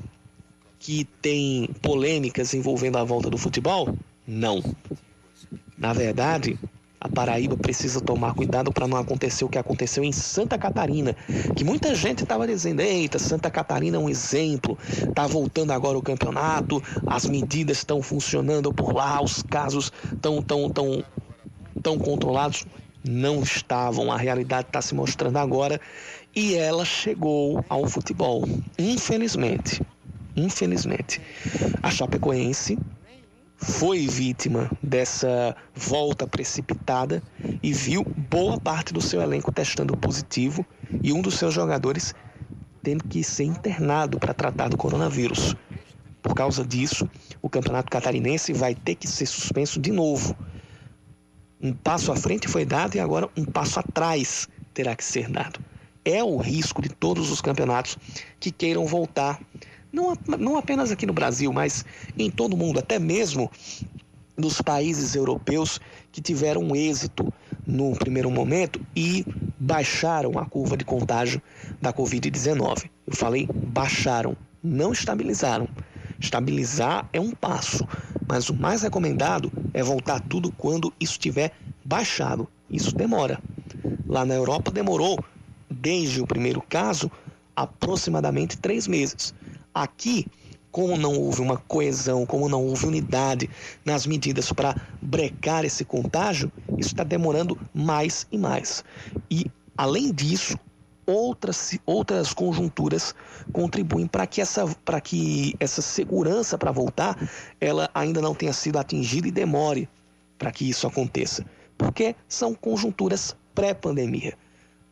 que tem polêmicas envolvendo a volta do futebol? Não. Na verdade, a Paraíba precisa tomar cuidado para não acontecer o que aconteceu em Santa Catarina, que muita gente estava dizendo: eita, Santa Catarina é um exemplo, está voltando agora o campeonato, as medidas estão funcionando por lá, os casos estão tão, tão, tão controlados. Não estavam, a realidade está se mostrando agora e ela chegou ao futebol. Infelizmente, infelizmente, a Chapecoense foi vítima dessa volta precipitada e viu boa parte do seu elenco testando positivo e um dos seus jogadores tendo que ser internado para tratar do coronavírus. Por causa disso, o Campeonato Catarinense vai ter que ser suspenso de novo. Um passo à frente foi dado e agora um passo atrás terá que ser dado. É o risco de todos os campeonatos que queiram voltar não, não apenas aqui no Brasil, mas em todo o mundo, até mesmo nos países europeus que tiveram êxito no primeiro momento e baixaram a curva de contágio da Covid-19. Eu falei baixaram, não estabilizaram. Estabilizar é um passo, mas o mais recomendado é voltar tudo quando isso estiver baixado. Isso demora. Lá na Europa demorou, desde o primeiro caso, aproximadamente três meses. Aqui, como não houve uma coesão, como não houve unidade nas medidas para brecar esse contágio, isso está demorando mais e mais. E, além disso, outras, outras conjunturas contribuem para que essa, para que essa segurança para voltar ela ainda não tenha sido atingida e demore para que isso aconteça. Porque são conjunturas pré-pandemia.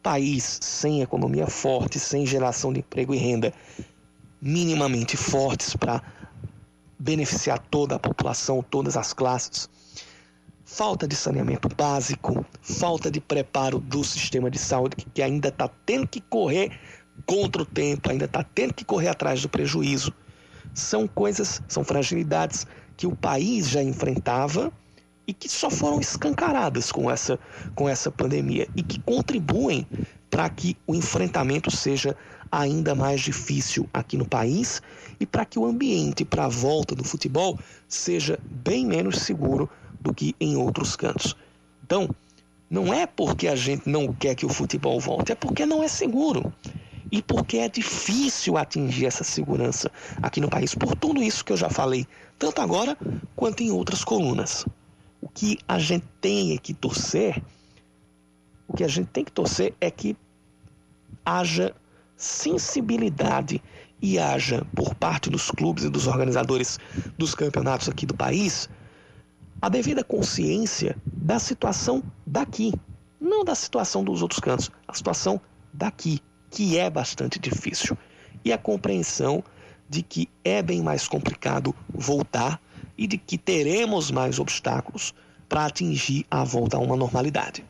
País sem economia forte, sem geração de emprego e renda, minimamente fortes para beneficiar toda a população, todas as classes. Falta de saneamento básico, falta de preparo do sistema de saúde, que ainda está tendo que correr contra o tempo, ainda está tendo que correr atrás do prejuízo. São coisas, são fragilidades que o país já enfrentava e que só foram escancaradas com essa, com essa pandemia e que contribuem para que o enfrentamento seja ainda mais difícil aqui no país e para que o ambiente para a volta do futebol seja bem menos seguro do que em outros cantos. Então, não é porque a gente não quer que o futebol volte, é porque não é seguro. E porque é difícil atingir essa segurança aqui no país, por tudo isso que eu já falei, tanto agora quanto em outras colunas. O que a gente tem que torcer, o que a gente tem que torcer é que haja sensibilidade e haja por parte dos clubes e dos organizadores dos campeonatos aqui do país a devida consciência da situação daqui, não da situação dos outros cantos, a situação daqui, que é bastante difícil, e a compreensão de que é bem mais complicado voltar e de que teremos mais obstáculos para atingir a volta a uma normalidade.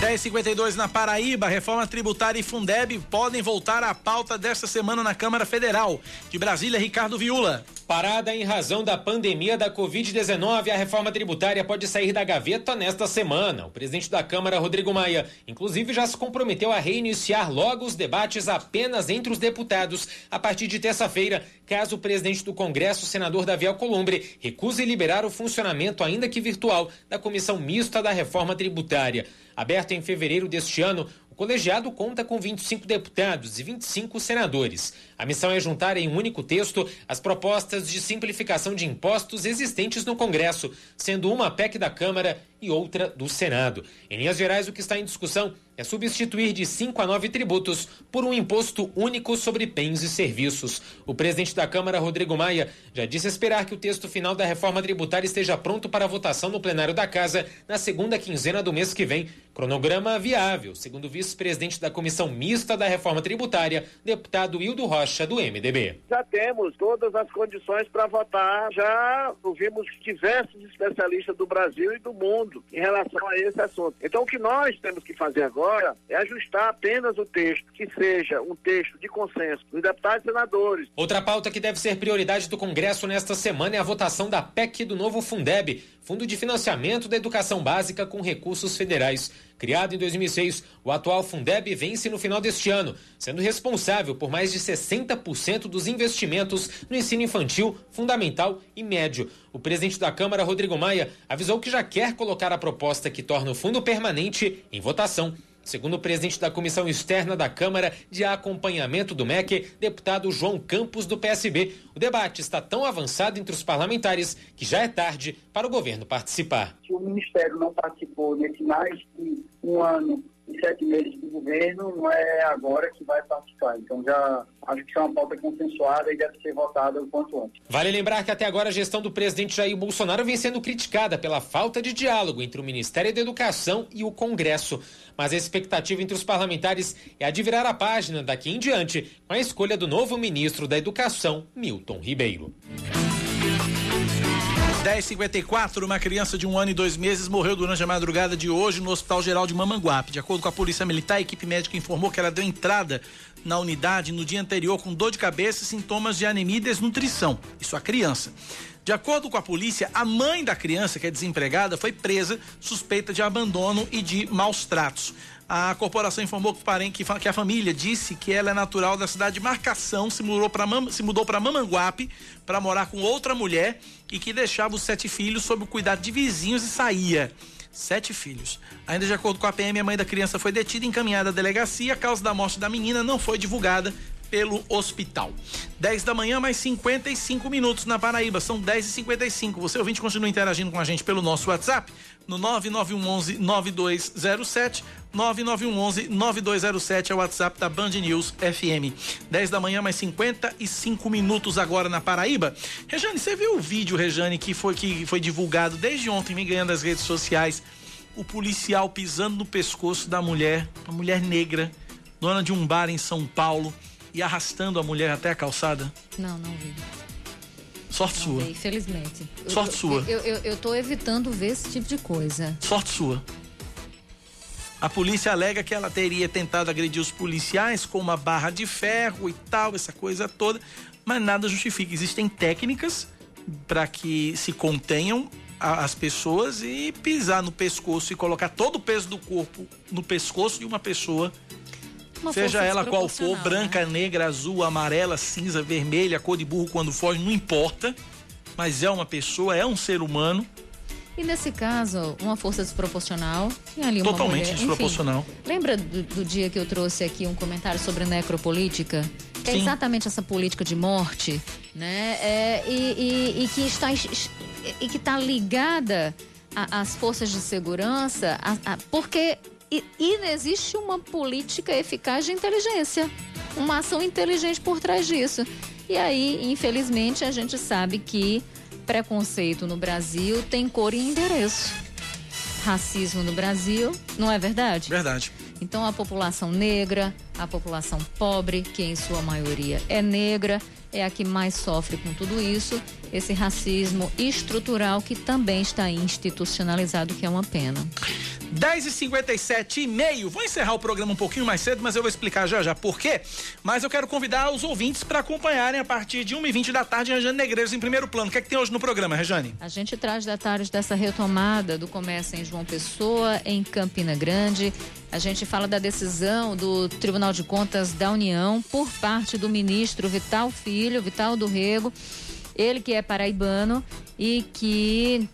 1052 na Paraíba, reforma tributária e Fundeb podem voltar à pauta desta semana na Câmara Federal. De Brasília, Ricardo Viula. Parada em razão da pandemia da Covid-19, a reforma tributária pode sair da gaveta nesta semana. O presidente da Câmara, Rodrigo Maia, inclusive já se comprometeu a reiniciar logo os debates apenas entre os deputados a partir de terça-feira, caso o presidente do Congresso, senador Davi Alcolumbre, recuse liberar o funcionamento, ainda que virtual, da comissão mista da reforma tributária. Aberto em fevereiro deste ano, o colegiado conta com 25 deputados e 25 senadores. A missão é juntar em um único texto as propostas de simplificação de impostos existentes no Congresso, sendo uma PEC da Câmara e outra do Senado. Em linhas gerais, o que está em discussão é substituir de cinco a nove tributos por um imposto único sobre bens e serviços. O presidente da Câmara, Rodrigo Maia, já disse esperar que o texto final da reforma tributária esteja pronto para votação no plenário da Casa na segunda quinzena do mês que vem. Cronograma viável, segundo o vice-presidente da Comissão Mista da Reforma Tributária, deputado Hildo Rocha, do MDB. Já temos todas as condições para votar, já ouvimos diversos especialistas do Brasil e do mundo em relação a esse assunto. Então, o que nós temos que fazer agora é ajustar apenas o texto, que seja um texto de consenso dos deputados e senadores. Outra pauta que deve ser prioridade do Congresso nesta semana é a votação da PEC do novo Fundeb, Fundo de Financiamento da Educação Básica com Recursos Federais. Criado em 2006, o atual Fundeb vence no final deste ano, sendo responsável por mais de 60% dos investimentos no ensino infantil, fundamental e médio. O presidente da Câmara, Rodrigo Maia, avisou que já quer colocar a proposta que torna o fundo permanente em votação. Segundo o presidente da Comissão Externa da Câmara de Acompanhamento do MEC, deputado João Campos, do PSB, o debate está tão avançado entre os parlamentares que já é tarde para o governo participar. Se o Ministério não participou nesse mais de um ano sete meses do governo, não é agora que vai participar. Então já acho que é uma pauta consensuada e deve ser votada o quanto antes. Vale lembrar que até agora a gestão do presidente Jair Bolsonaro vem sendo criticada pela falta de diálogo entre o Ministério da Educação e o Congresso. Mas a expectativa entre os parlamentares é a de virar a página daqui em diante com a escolha do novo ministro da Educação, Milton Ribeiro. 1054, uma criança de um ano e dois meses morreu durante a madrugada de hoje no Hospital Geral de Mamanguape. De acordo com a Polícia Militar, a equipe médica informou que ela deu entrada na unidade no dia anterior com dor de cabeça e sintomas de anemia e desnutrição. Isso a criança. De acordo com a polícia, a mãe da criança, que é desempregada, foi presa suspeita de abandono e de maus tratos. A corporação informou que, a família disse que ela é natural da cidade de Marcação, se mudou para Mamanguape para morar com outra mulher e que deixava os sete filhos sob o cuidado de vizinhos e saía. Sete filhos. Ainda de acordo com a PM, a mãe da criança foi detida e encaminhada à delegacia. A causa da morte da menina não foi divulgada pelo hospital. 10 da manhã, mais 55 minutos na Paraíba. São 10 e 55 Você ouvinte continua interagindo com a gente pelo nosso WhatsApp no 99111 9207. 9911 9207 é o WhatsApp da Band News FM. 10 da manhã, mais 55 minutos agora na Paraíba. Rejane, você viu o vídeo, Rejane, que foi, que foi divulgado desde ontem, me ganhando das redes sociais? O policial pisando no pescoço da mulher, uma mulher negra, dona de um bar em São Paulo e arrastando a mulher até a calçada? Não, não vi. Sorte não sua. Vi, infelizmente. Sorte eu, sua. Eu, eu, eu tô evitando ver esse tipo de coisa. Sorte sua. A polícia alega que ela teria tentado agredir os policiais com uma barra de ferro e tal, essa coisa toda, mas nada justifica. Existem técnicas para que se contenham as pessoas e pisar no pescoço e colocar todo o peso do corpo no pescoço de uma pessoa Uma seja ela qual for, desproporcional, branca, negra, azul, amarela, cinza, vermelha, cor de burro quando foge, não importa. Mas é uma pessoa, é um ser humano. E nesse caso, uma força desproporcional e ali uma Totalmente mulher. Enfim, desproporcional. lembra do, do dia que eu trouxe aqui um comentário sobre necropolítica? Que é Sim. exatamente essa política de morte, né? É, e, e- e que está e que está ligada às forças de segurança, a- a- porque e, e não existe uma política eficaz de inteligência, uma ação inteligente por trás disso. E aí, infelizmente, a gente sabe que preconceito no Brasil tem cor e endereço. Racismo no Brasil, não é verdade? Verdade. Então a população negra, a população pobre, que em sua maioria é negra, é a que mais sofre com tudo isso, esse racismo estrutural que também está institucionalizado, que é uma pena. 10 e 57 e meio. Vou encerrar o programa um pouquinho mais cedo, mas eu vou explicar já já por quê. Mas eu quero convidar os ouvintes para acompanharem a partir de 1h20 da tarde Rejane Negreiros em primeiro plano. O que é que tem hoje no programa, Rejane? A gente traz detalhes dessa retomada do comércio em João Pessoa, em Campina Grande. A gente fala da decisão do Tribunal de Contas da União por parte do ministro Vital Filho, Vital do Rego, ele que é paraibano e que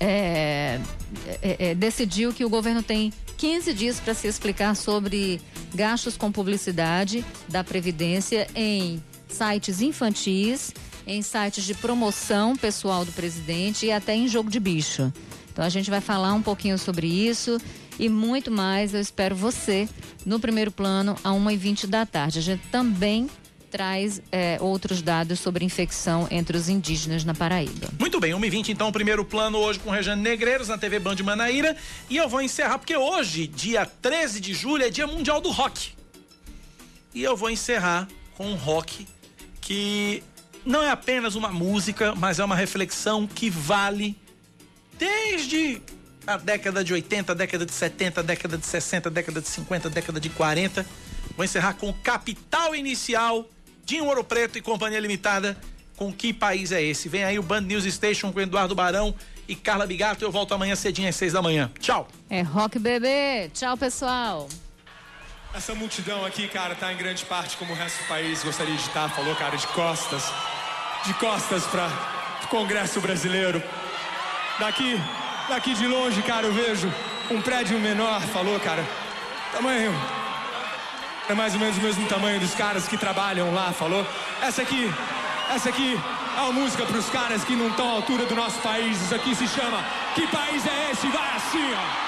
é, é, é, decidiu que o governo tem 15 dias para se explicar sobre gastos com publicidade da Previdência em sites infantis, em sites de promoção pessoal do presidente e até em jogo de bicho. Então a gente vai falar um pouquinho sobre isso e muito mais. Eu espero você no primeiro plano a 1h20 da tarde. A gente também traz é, outros dados sobre infecção entre os indígenas na Paraíba. Muito bem, 1h20 então, primeiro plano hoje com Rejane Negreiros na TV Band de Manaíra. E eu vou encerrar, porque hoje, dia 13 de julho, é dia mundial do rock. E eu vou encerrar com um rock que não é apenas uma música, mas é uma reflexão que vale desde a década de 80, década de 70, década de 60, década de 50, década de 40. Vou encerrar com Capital Inicial, Dinho Ouro Preto e Companhia Limitada. Com que país é esse? Vem aí o Band News Station com Eduardo Barão e Carla Bigato. Eu volto amanhã cedinho às seis da manhã. Tchau. É rock bebê. Tchau, pessoal. Essa multidão aqui, cara, tá em grande parte como o resto do país gostaria de estar, falou, cara, de costas. De costas para o Congresso Brasileiro. Daqui, daqui de longe, cara, eu vejo um prédio menor, falou, cara. Tamanho. É mais ou menos o mesmo tamanho dos caras que trabalham lá, falou? Essa aqui, essa aqui é uma música para os caras que não estão à altura do nosso país. Isso aqui se chama Que País é Esse? Vai assim, ó.